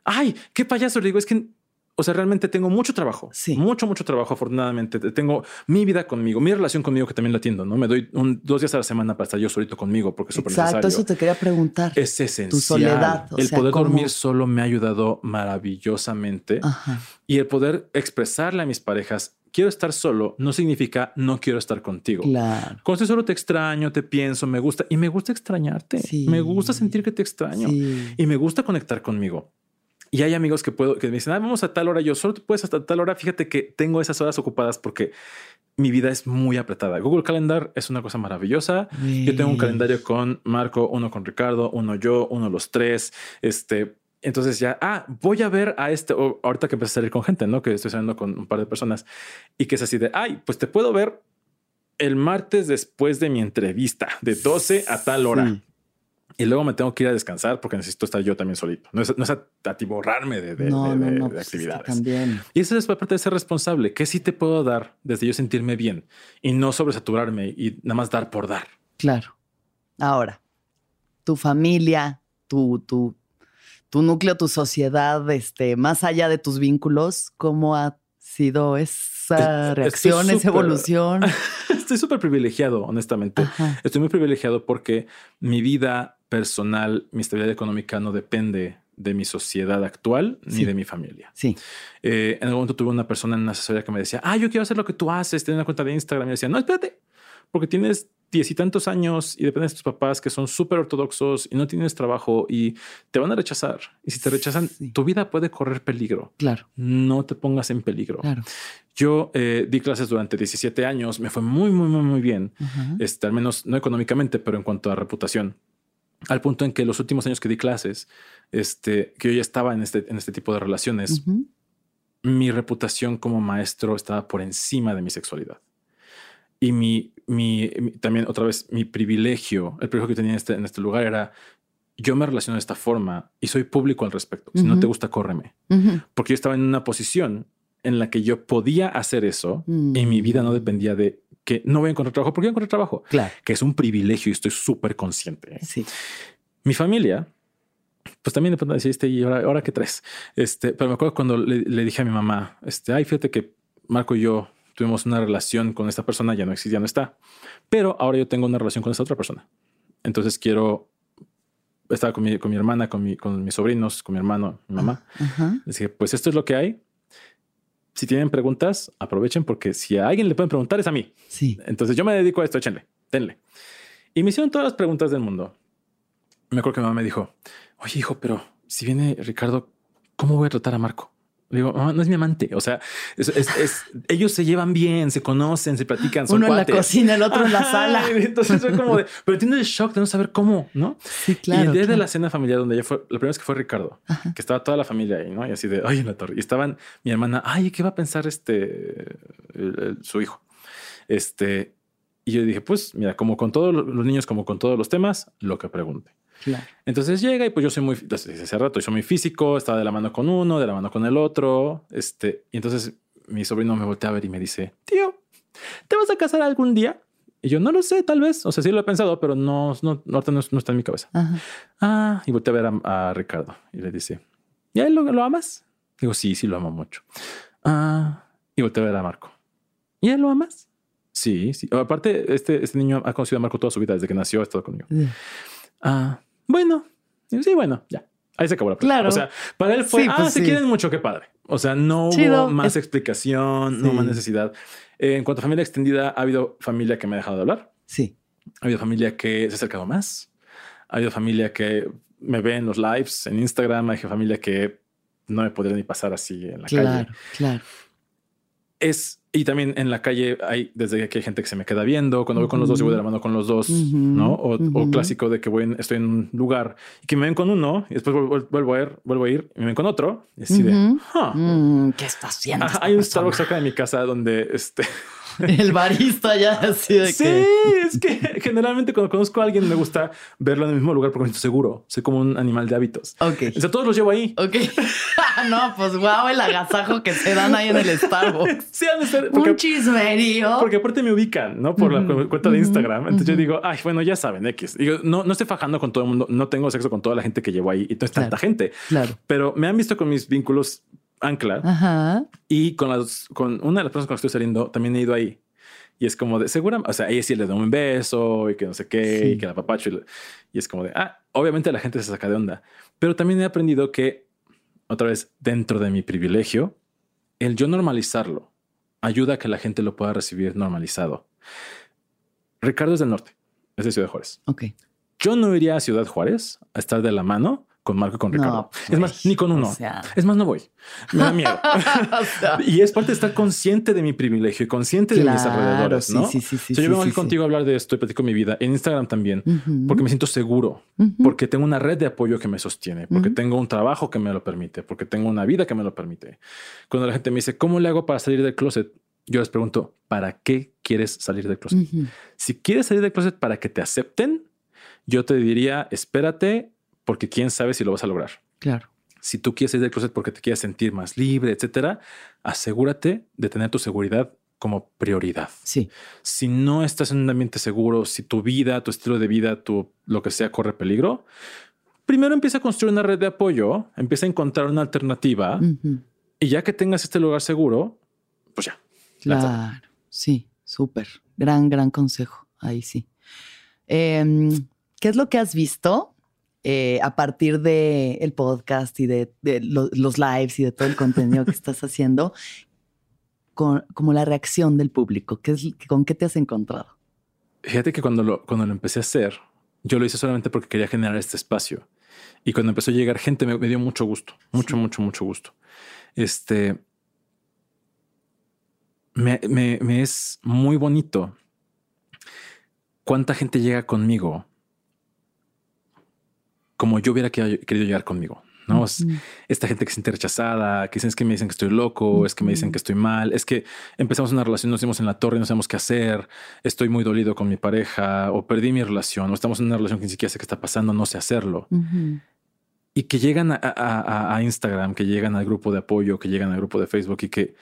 Ay, qué payaso. Le digo, es que o sea, realmente tengo mucho trabajo. Sí. Mucho, mucho trabajo, afortunadamente. Tengo mi vida conmigo, mi relación conmigo que también la atiendo, ¿no? Me doy dos días a la semana para estar yo solito conmigo porque es súper Exacto, eso te quería preguntar. Es esencial. Tu soledad. el poder dormir solo me ha ayudado maravillosamente. Y el poder expresarle a mis parejas, quiero estar solo, no significa no quiero estar contigo. Claro. Cuando estoy solo te extraño, te pienso, me gusta. Y me gusta extrañarte. Me gusta sentir que te extraño. Y me gusta conectar conmigo. Y hay amigos que puedo que me dicen, ah, vamos a tal hora. Yo solo te puedes hasta tal hora. Fíjate que tengo esas horas ocupadas porque mi vida es muy apretada. Google Calendar es una cosa maravillosa. Yo tengo un calendario con Marco, uno con Ricardo, uno yo, uno los tres. Este, entonces ya, ah, voy a ver a este, ahorita que empecé a salir con gente, ¿no? Que estoy saliendo con un par de personas y que es así de, ay, pues te puedo ver el martes después de mi entrevista, de 12 a tal hora y luego me tengo que ir a descansar porque necesito estar yo también solito. No es, no es atiborrarme de, de, de, pues actividades. también. Y eso es parte de ser responsable. ¿Qué sí te puedo dar desde yo sentirme bien y no sobresaturarme y nada más dar por dar? Claro. Ahora, tu familia, tu, tu, tu núcleo, tu sociedad, este, más allá de tus vínculos, ¿cómo ha sido esa reacción, esa evolución? Estoy súper privilegiado, honestamente. Estoy muy privilegiado porque mi vida personal, mi estabilidad económica no depende de mi sociedad actual ni de mi familia. Sí. Eh, en algún momento tuve una persona en una asesoría que me decía, ah, yo quiero hacer lo que tú haces, tener una cuenta de Instagram. Y decía, no, espérate, porque tienes diez y tantos años y dependes de tus papás que son súper ortodoxos y no tienes trabajo y te van a rechazar. Y si te rechazan, tu vida puede correr peligro. Claro. No te pongas en peligro. Claro. Yo eh, di clases durante 17 años, me fue muy, muy, muy, muy bien. este, al menos no económicamente, pero en cuanto a reputación al punto en que los últimos años que di clases, este, que yo ya estaba en este, en este tipo de relaciones, mi reputación como maestro estaba por encima de mi sexualidad. Y mi, mi, también otra vez mi privilegio, el privilegio que tenía en este, en este lugar era yo me relaciono de esta forma y soy público al respecto. Si no te gusta, córreme. Porque yo estaba en una posición en la que yo podía hacer eso y mi vida no dependía de que no voy a encontrar trabajo porque voy a encontrar trabajo. Claro. Que es un privilegio y estoy súper consciente. Sí. Mi familia, pues también de pronto deciste, y ahora, ahora qué tres. Este, pero me acuerdo cuando le, dije a mi mamá, este, ay, fíjate que Marco y yo tuvimos una relación con esta persona, ya no existe, ya no está. Pero ahora yo tengo una relación con esta otra persona. Entonces quiero estar con mi, con mi hermana, con, mi, con mis sobrinos, con mi hermano, mi mamá. Uh dije, pues esto es lo que hay si tienen preguntas, aprovechen porque si a alguien le pueden preguntar es a mí. Sí. Entonces yo me dedico a esto, échenle, denle. Y me hicieron todas las preguntas del mundo. Me acuerdo que mi mamá me dijo, oye hijo, pero si viene Ricardo, ¿cómo voy a tratar a Marco? Le digo, no es mi amante. O sea, es, ellos se llevan bien, se conocen, se platican. Son Uno en la cocina, el otro en la sala. Entonces fue como de, pero tienes el shock de no saber cómo, ¿no? Sí, claro. Y el día de la cena familiar donde ella fue, la primera vez que fue Ricardo, que estaba toda la familia ahí, ¿no? Y así de, ay, en la torre. Y estaban mi hermana, ay, ¿qué va a pensar este, su hijo? Este, y yo dije, pues mira, como con todos los niños, como con todos los temas, lo que pregunte. Entonces llega y pues yo soy muy, desde hace rato, yo soy muy físico, estaba de la mano con uno, de la mano con el otro, este, y entonces mi sobrino me voltea a ver y me dice, tío, ¿te vas a casar algún día? Y yo no lo sé, tal vez. O sea, sí lo he pensado, pero no, no, no, no está en mi cabeza. Ah, y voltea a ver a, Ricardo y le dice, ¿y a él lo, lo, amas? Digo, sí, sí lo amo mucho. Ah, y voltea a ver a Marco. ¿Y a él lo amas? Sí, sí. Aparte, este, este niño ha conocido a Marco toda su vida desde que nació, ha estado conmigo. Ah, bueno, sí, bueno, ya. Ahí se acabó la Claro. O sea, para él fue, ah, pues se quieren mucho, qué padre. O sea, no hubo más explicación, no más necesidad. Eh, en cuanto a familia extendida, ha habido familia que me ha dejado de hablar. Sí. Ha habido familia que se ha acercado más. Ha habido familia que me ve en los lives, en Instagram. Hay familia que no me podría ni pasar así en la calle. Claro, claro. Es y también en la calle hay desde que hay gente que se me queda viendo. Cuando voy con los dos, y voy de la mano con los dos, ¿no? O, clásico de que voy estoy en un lugar y que me ven con uno y después vuelvo, a ir, vuelvo a ir y me ven con otro. Y así de, mm, ¿qué está haciendo? hay un Starbucks acá de mi casa donde este El barista ya así de sí, es que generalmente cuando conozco a alguien me gusta verlo en el mismo lugar porque me siento seguro. Soy como un animal de hábitos. Ok. O sea, todos los llevo ahí. Ok. no, pues guau, el agasajo que se dan ahí en el Starbucks. sí, han de ser. Porque, un chismerío. Porque aparte me ubican, ¿no? Por la cuenta de Instagram. Entonces yo digo, ay, bueno, ya saben, X. Digo, no, no estoy fajando con todo el mundo. No tengo sexo con toda la gente que llevo ahí y no es tanta gente. Claro. Pero me han visto con mis vínculos ancla. Ajá. Y con las, con una de las personas con las que estoy saliendo, también he ido ahí. Y es como de segura, o sea, ahí sí le doy un beso y que no sé qué, y que la papacho. Y, es como de, ah, obviamente la gente se saca de onda. Pero también he aprendido que, otra vez, dentro de mi privilegio, el yo normalizarlo ayuda a que la gente lo pueda recibir normalizado. Ricardo es del norte, es de Ciudad Juárez. Ok. Yo no iría a Ciudad Juárez a estar de la mano con Marco y con Ricardo. es más, ni con uno. es más, no voy. Me da miedo. y es parte de estar consciente de mi privilegio y consciente de mis alrededores, ¿no? Sí, sí, sí. yo vengo aquí contigo a hablar de esto y platico mi vida en Instagram también, porque me siento seguro, porque tengo una red de apoyo que me sostiene, porque tengo un trabajo que me lo permite, porque tengo una vida que me lo permite. Cuando la gente me dice, ¿cómo le hago para salir del closet? Yo les pregunto, ¿para qué quieres salir del closet? Si quieres salir del closet para que te acepten, yo te diría, espérate porque quién sabe si lo vas a lograr. Claro. Si tú quieres salir del closet porque te quieres sentir más libre, etcétera, asegúrate de tener tu seguridad como prioridad. Sí. Si no estás en un ambiente seguro, si tu vida, tu estilo de vida, tu lo que sea corre peligro, primero empieza a construir una red de apoyo, empieza a encontrar una alternativa y ya que tengas este lugar seguro, pues ya. Claro. Sí, súper. Gran, gran consejo. Ahí sí. Em, ¿Qué es lo que has visto eh, a partir del el podcast y de, los lives y de todo el contenido que estás haciendo, con, como la reacción del público? ¿Qué es, ¿Con qué te has encontrado? Fíjate que cuando lo, cuando lo empecé a hacer, yo lo hice solamente porque quería generar este espacio. Y cuando empezó a llegar gente, me, dio mucho gusto, mucho, mucho, mucho gusto. Este me, me, es muy bonito cuánta gente llega conmigo como yo hubiera querido llegar conmigo. ¿no? Esta gente que se siente rechazada, que dicen es que me dicen que estoy loco, es que me dicen que estoy mal, es que empezamos una relación, nos dimos en la torre y no sabemos qué hacer, estoy muy dolido con mi pareja o perdí mi relación o estamos en una relación que ni siquiera sé qué está pasando, no sé hacerlo. Y que llegan a, Instagram, que llegan al grupo de apoyo, que llegan al grupo de Facebook y que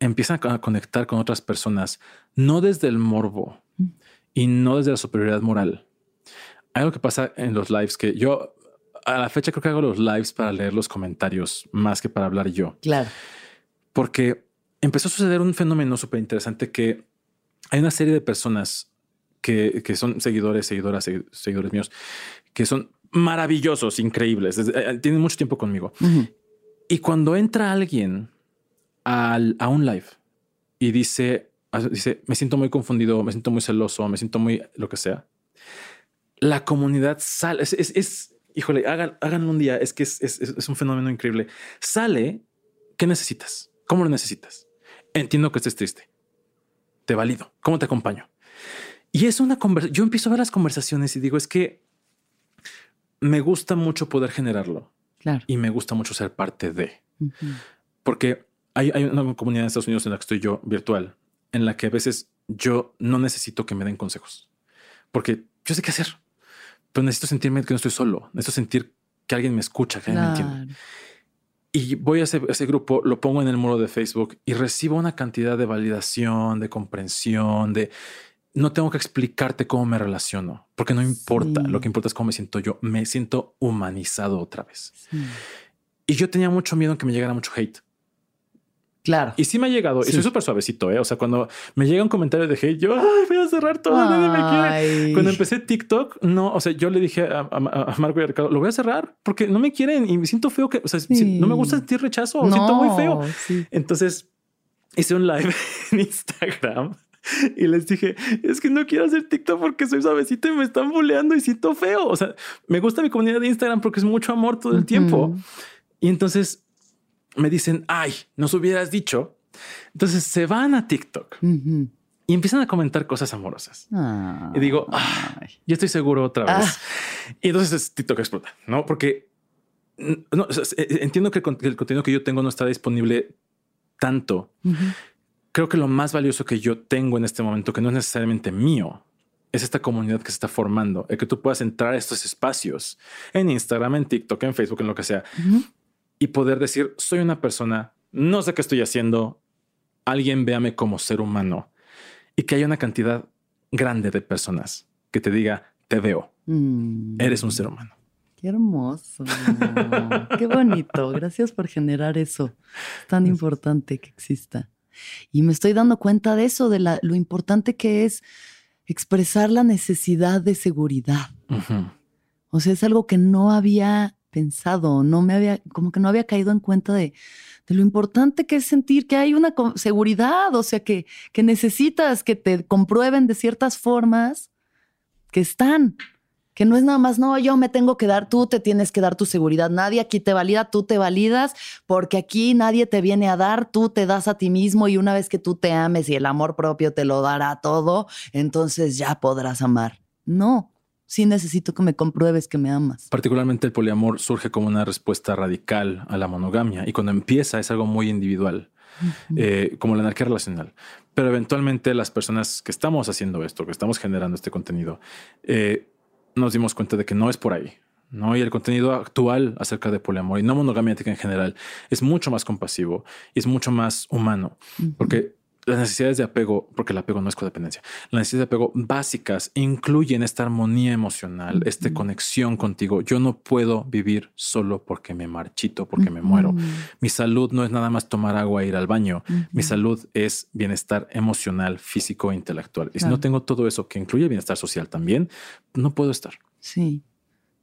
empiezan a conectar con otras personas, no desde el morbo y no desde la superioridad moral, hay algo que pasa en los lives que yo a la fecha creo que hago los lives para leer los comentarios más que para hablar yo. Claro. Porque empezó a suceder un fenómeno súper interesante que hay una serie de personas que, que son seguidores, seguidoras, seguidores míos, que son maravillosos, increíbles, eh, tienen mucho tiempo conmigo. Y cuando entra alguien al, a un live y dice, dice, me siento muy confundido, me siento muy celoso, me siento muy lo que sea, la comunidad sale. Es, es, híjole, hagan, háganlo un día. Es que es, es, un fenómeno increíble. Sale. ¿Qué necesitas? ¿Cómo lo necesitas? Entiendo que estés triste. Te valido. ¿Cómo te acompaño? Y es una conversación. Yo empiezo a ver las conversaciones y digo, es que me gusta mucho poder generarlo. Claro. Y me gusta mucho ser parte de. Porque hay, hay, una comunidad en Estados Unidos en la que estoy yo virtual, en la que a veces yo no necesito que me den consejos, porque yo sé qué hacer pero necesito sentirme que no estoy solo. Necesito sentir que alguien me escucha, que alguien me entiende. Y voy a ese, ese, grupo, lo pongo en el muro de Facebook y recibo una cantidad de validación, de comprensión, de no tengo que explicarte cómo me relaciono, porque no importa. Lo que importa es cómo me siento yo. Me siento humanizado otra vez. Y yo tenía mucho miedo en que me llegara mucho hate. Claro. Y sí me ha llegado, y soy súper suavecito, ¿eh? O sea, cuando me llega un comentario de hate, yo, ay, voy a cerrar todo, nadie me quiere. Cuando empecé TikTok, no, o sea, yo le dije a, Marco y a Ricardo, lo voy a cerrar porque no me quieren y me siento feo que, o sea, no me gusta sentir rechazo, no, siento muy feo. Entonces hice un live en Instagram y les dije, es que no quiero hacer TikTok porque soy suavecito y me están boleando y siento feo. O sea, me gusta mi comunidad de Instagram porque es mucho amor todo el tiempo. Y entonces me dicen, ay, nos hubieras dicho. Entonces se van a TikTok y empiezan a comentar cosas amorosas. y digo, ah, yo estoy seguro otra vez. Ah. Y entonces TikTok explota, ¿no? Porque no, entiendo que el, contenido que yo tengo no está disponible tanto. creo que lo más valioso que yo tengo en este momento, que no es necesariamente mío, es esta comunidad que se está formando, el que tú puedas entrar a estos espacios en Instagram, en TikTok, en Facebook, en lo que sea, y poder decir, soy una persona, no sé qué estoy haciendo, alguien véame como ser humano y que haya una cantidad grande de personas que te diga, te veo, mm. eres un ser humano. Qué hermoso, qué bonito, gracias por generar eso, tan importante que exista. Y me estoy dando cuenta de eso, de lo importante que es expresar la necesidad de seguridad. O sea, es algo que no había pensado, no me había, como que no había caído en cuenta de, lo importante que es sentir que hay una seguridad, o sea, que, que necesitas que te comprueben de ciertas formas que están que no es nada más, no, yo me tengo que dar, tú te tienes que dar tu seguridad, nadie aquí te valida, tú te validas, porque aquí nadie te viene a dar, tú te das a ti mismo y una vez que tú te ames y el amor propio te lo dará todo, entonces ya podrás amar. No, sí necesito que me compruebes que me amas. Particularmente el poliamor surge como una respuesta radical a la monogamia y cuando empieza es algo muy individual. Eh, como la anarquía relacional. Pero eventualmente las personas que estamos haciendo esto, que estamos generando este contenido, eh, nos dimos cuenta de que no es por ahí. ¿no? Y el contenido actual acerca de poliamor y no monogamia en general es mucho más compasivo y es mucho más humano, porque las necesidades de apego, porque el apego no es codependencia, las necesidades de apego básicas incluyen esta armonía emocional, esta conexión contigo. Yo no puedo vivir solo porque me marchito, porque me muero. Mi salud no es nada más tomar agua e ir al baño. Mi salud es bienestar emocional, físico e intelectual. Y si no tengo todo eso que incluye bienestar social también, no puedo estar. Sí.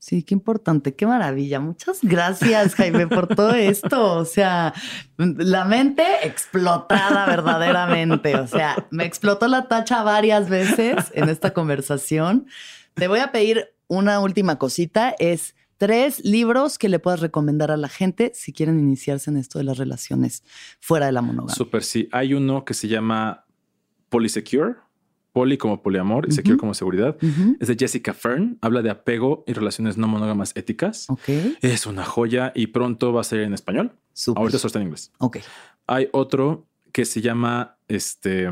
Sí, qué importante, qué maravilla. Muchas gracias, Jaime, por todo esto. O sea, la mente explotada verdaderamente. O sea, me explotó la tacha varias veces en esta conversación. Te voy a pedir una última cosita. Es tres libros que le puedas recomendar a la gente si quieren iniciarse en esto de las relaciones fuera de la monogamia. Súper, sí. Hay uno que se llama Polysecure poli como poliamor y secure como seguridad. Es de Jessica Fern. Habla de apego y relaciones no monógamas éticas. Es una joya y pronto va a ser en español. Ahorita solo está en inglés. Hay otro que se llama este.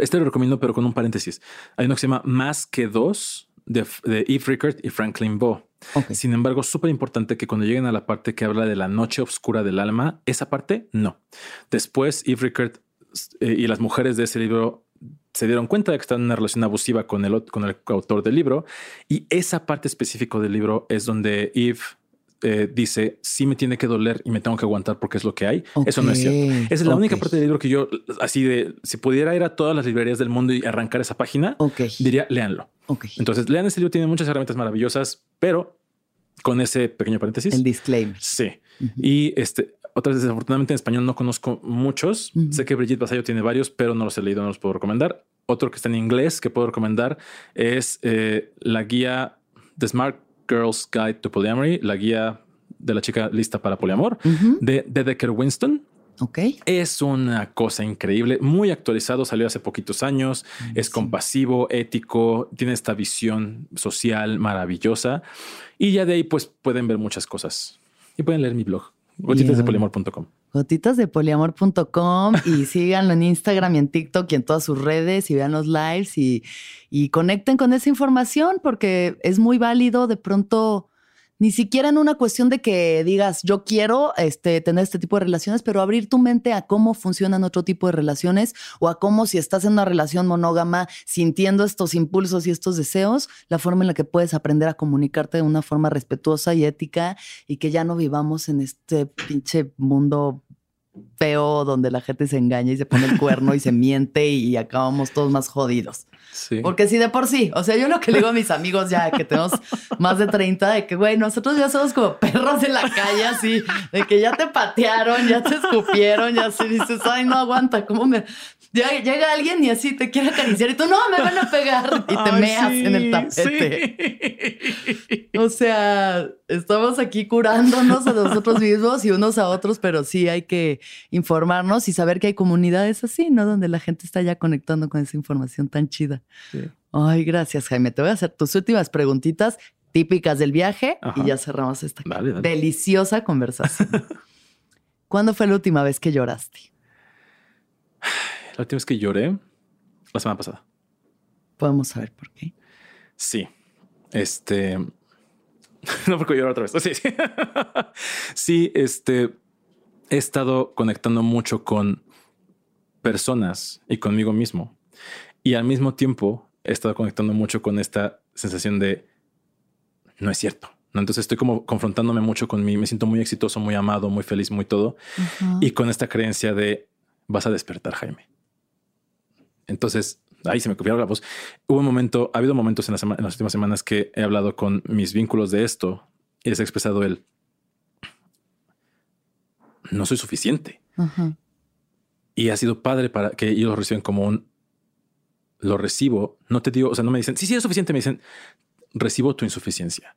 este lo recomiendo, pero con un paréntesis. Hay uno que se llama Más que dos de, de Eve Rickard y Franklin Bo. Sin embargo, súper importante que cuando lleguen a la parte que habla de la noche oscura del alma, esa parte no. Después, Eve Rickard eh, y las mujeres de ese libro se dieron cuenta de que están en una relación abusiva con el, con el autor del libro. Y esa parte específica del libro es donde Eve eh, dice, sí me tiene que doler y me tengo que aguantar porque es lo que hay. Eso no es cierto. Esa es la única parte del libro que yo, así de, si pudiera ir a todas las librerías del mundo y arrancar esa página, diría, léanlo. Entonces, lean ese libro, tiene muchas herramientas maravillosas, pero con ese pequeño paréntesis. El disclaimer. Sí. Y este, otras desafortunadamente en español no conozco muchos. Sé que Brigitte Basayo tiene varios, pero no los he leído, no los puedo recomendar. Otro que está en inglés que puedo recomendar es eh, la guía The Smart Girl's Guide to Polyamory, la guía de la chica lista para poliamor de, de Decker Winston. Ok. Es una cosa increíble, muy actualizado, salió hace poquitos años, es compasivo, ético, tiene esta visión social maravillosa y ya de ahí pues pueden ver muchas cosas y pueden leer mi blog. Gotitasdepoliamor.com. Gotitasdepoliamor.com y síganlo en Instagram y en TikTok y en todas sus redes y vean los lives y, y conecten con esa información porque es muy válido de pronto ni siquiera en una cuestión de que digas, yo quiero este, tener este tipo de relaciones, pero abrir tu mente a cómo funcionan otro tipo de relaciones o a cómo si estás en una relación monógama sintiendo estos impulsos y estos deseos, la forma en la que puedes aprender a comunicarte de una forma respetuosa y ética y que ya no vivamos en este pinche mundo feo donde la gente se engaña y se pone el cuerno y se miente y acabamos todos más jodidos. Porque sí, de por sí. O sea, yo lo que le digo a mis amigos ya que tenemos más de 30, de que, güey, nosotros ya somos como perros en la calle, así, de que ya te patearon, ya te escupieron, ya así dices, ay, no aguanta, ¿cómo me. Llega, alguien y así te quiere acariciar y tú, no, me van a pegar y te meas en el tapete. O sea, estamos aquí curándonos a nosotros mismos y unos a otros, pero sí hay que informarnos y saber que hay comunidades así, ¿no? Donde la gente está ya conectando con esa información tan chida. Ay, gracias, Jaime. Te voy a hacer tus últimas preguntitas típicas del viaje y ya cerramos esta deliciosa conversación. ¿Cuándo fue la última vez que lloraste? la última vez que lloré, la semana pasada. Podemos saber por qué. Sí. Este. no porque llorar otra vez. Sí, sí. sí, este. He estado conectando mucho con personas y conmigo mismo. Y al mismo tiempo he estado conectando mucho con esta sensación de no es cierto. Entonces estoy como confrontándome mucho con mí. Me siento muy exitoso, muy amado, muy feliz, muy todo. Y con esta creencia de vas a despertar, Jaime. Entonces ahí se me copiaron la voz. Hubo un momento, ha habido momentos en, en, las últimas semanas que he hablado con mis vínculos de esto y les he expresado el no soy suficiente. Y ha sido padre para que ellos lo reciban como un lo recibo. No te digo, o sea, no me dicen sí, sí es suficiente. Me dicen recibo tu insuficiencia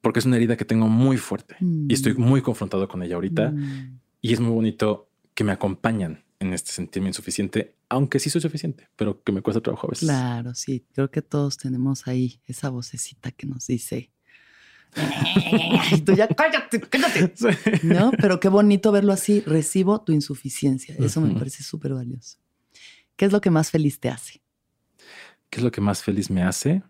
porque es una herida que tengo muy fuerte y estoy mm. muy confrontado con ella ahorita. Mm. Y es muy bonito que me acompañan en este sentirme insuficiente, aunque sí soy suficiente, pero que me cuesta trabajo a veces. Claro, sí, creo que todos tenemos ahí esa vocecita que nos dice, y tú ya cállate, cállate. No, pero qué bonito verlo así. Recibo tu insuficiencia. Eso me parece súper valioso. ¿Qué es lo que más feliz te hace? ¿Qué es lo que más feliz me hace?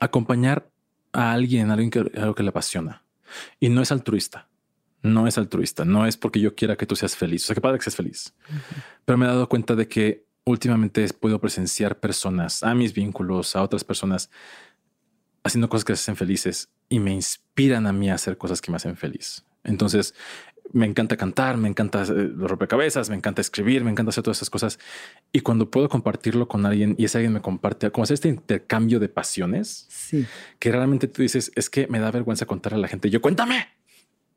Acompañar a alguien, a alguien que, algo que le apasiona. Y no es altruista. No es altruista. No es porque yo quiera que tú seas feliz. O sea, que padre que seas feliz. Pero me he dado cuenta de que últimamente podido presenciar personas, a mis vínculos, a otras personas, haciendo cosas que se hacen felices y me inspiran a mí a hacer cosas que me hacen feliz. Entonces, me encanta cantar, me encanta eh, los rompecabezas, me encanta escribir, me encanta hacer todas esas cosas. Y cuando puedo compartirlo con alguien y ese alguien me comparte, como hacer este intercambio de pasiones, sí. que realmente tú dices, es que me da vergüenza contar a la gente. Yo cuéntame.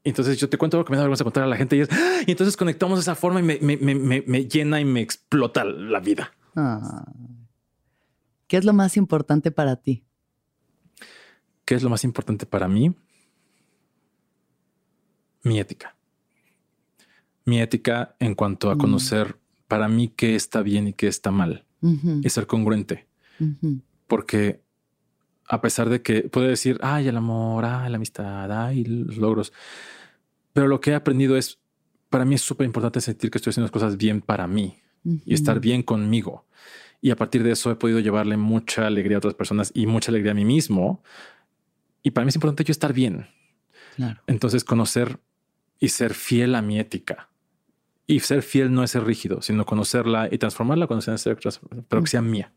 Entonces yo te cuento lo que me da vergüenza contar a la gente y, es, ¡ah! y entonces conectamos de esa forma y me, me, me, me llena y me explota la vida. Ah. ¿Qué es lo más importante para ti? ¿Qué es lo más importante para mí? Mi ética mi ética en cuanto a mm. conocer para mí qué está bien y qué está mal y ser congruente. Porque a pesar de que puedo decir, ay, el amor, ay, la amistad, ay, los logros, pero lo que he aprendido es, para mí es súper importante sentir que estoy haciendo las cosas bien para mí y estar bien conmigo. Y a partir de eso he podido llevarle mucha alegría a otras personas y mucha alegría a mí mismo. Y para mí es importante yo estar bien. Entonces conocer y ser fiel a mi ética y ser fiel no es ser rígido, sino conocerla y transformarla cuando sea pero que sea mía.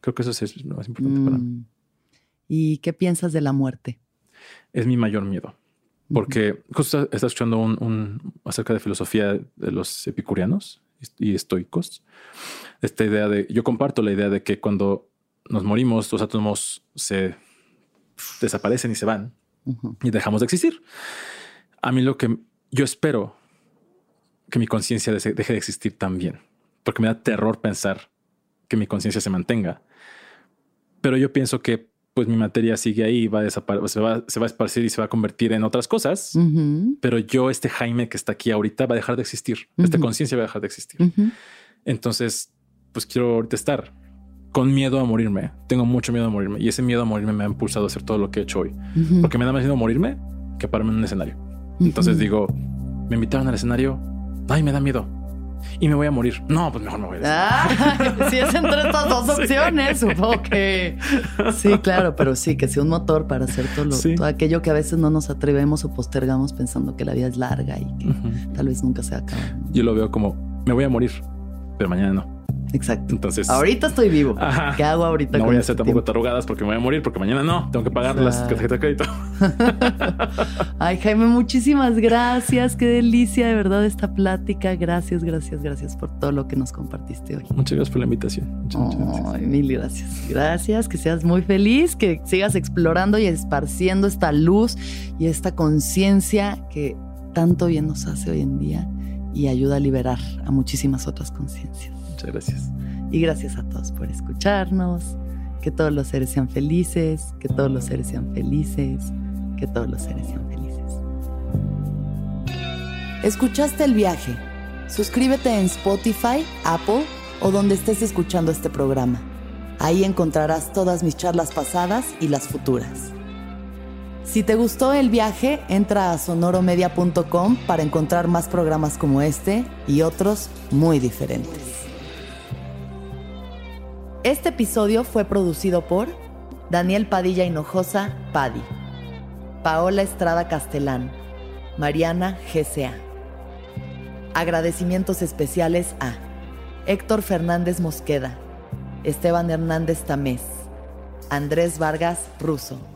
Creo que eso es lo más importante para mí. Mm. ¿Y qué piensas de la muerte? Es mi mayor miedo. Porque justo estás escuchando un, acerca de filosofía de los epicurianos y estoicos. Esta idea de, yo comparto la idea de que cuando nos morimos, los átomos se desaparecen y se van y dejamos de existir. A mí lo que yo espero que mi conciencia deje de existir también, porque me da terror pensar que mi conciencia se mantenga. Pero yo pienso que pues mi materia sigue ahí, va a desaparecer, se va, se va a esparcir y se va a convertir en otras cosas. Pero yo, este Jaime que está aquí ahorita, va a dejar de existir. Esta conciencia va a dejar de existir. Entonces, pues quiero ahorita estar con miedo a morirme. Tengo mucho miedo a morirme y ese miedo a morirme me ha impulsado a hacer todo lo que he hecho hoy, porque me da más miedo morirme que pararme en un escenario. Entonces digo, me invitaron al escenario, ay, me da miedo. Y me voy a morir. No, pues mejor me voy a ah, Si es entre estas dos opciones, supongo que. Sí, claro, pero sí, que sea un motor para hacer todo, todo, aquello que a veces no nos atrevemos o postergamos pensando que la vida es larga y que tal vez nunca se acabe. Yo lo veo como me voy a morir, pero mañana no. Exacto. Entonces, ahorita estoy vivo. ¿Qué hago ahorita? No voy a hacer este tampoco tarugadas porque me voy a morir, porque mañana no, tengo que pagar las tarjetas de crédito. Ay, Jaime, muchísimas gracias. Qué delicia de verdad esta plática. Gracias, gracias, gracias por todo lo que nos compartiste hoy. Muchas gracias por la invitación. Muchas, gracias. mil gracias. Gracias, que seas muy feliz, que sigas explorando y esparciendo esta luz y esta conciencia que tanto bien nos hace hoy en día y ayuda a liberar a muchísimas otras conciencias. Muchas gracias. Y gracias a todos por escucharnos. Que todos los seres sean felices, que todos los seres sean felices, que todos los seres sean felices. ¿Escuchaste el viaje? Suscríbete en Spotify, Apple o donde estés escuchando este programa. Ahí encontrarás todas mis charlas pasadas y las futuras. Si te gustó el viaje, entra a sonoromedia.com para encontrar más programas como este y otros muy diferentes. Este episodio fue producido por Daniel Padilla Hinojosa, Padi, Paola Estrada Castelán, Mariana GCA. Agradecimientos especiales a Héctor Fernández Mosqueda, Esteban Hernández Tamés, Andrés Vargas Russo.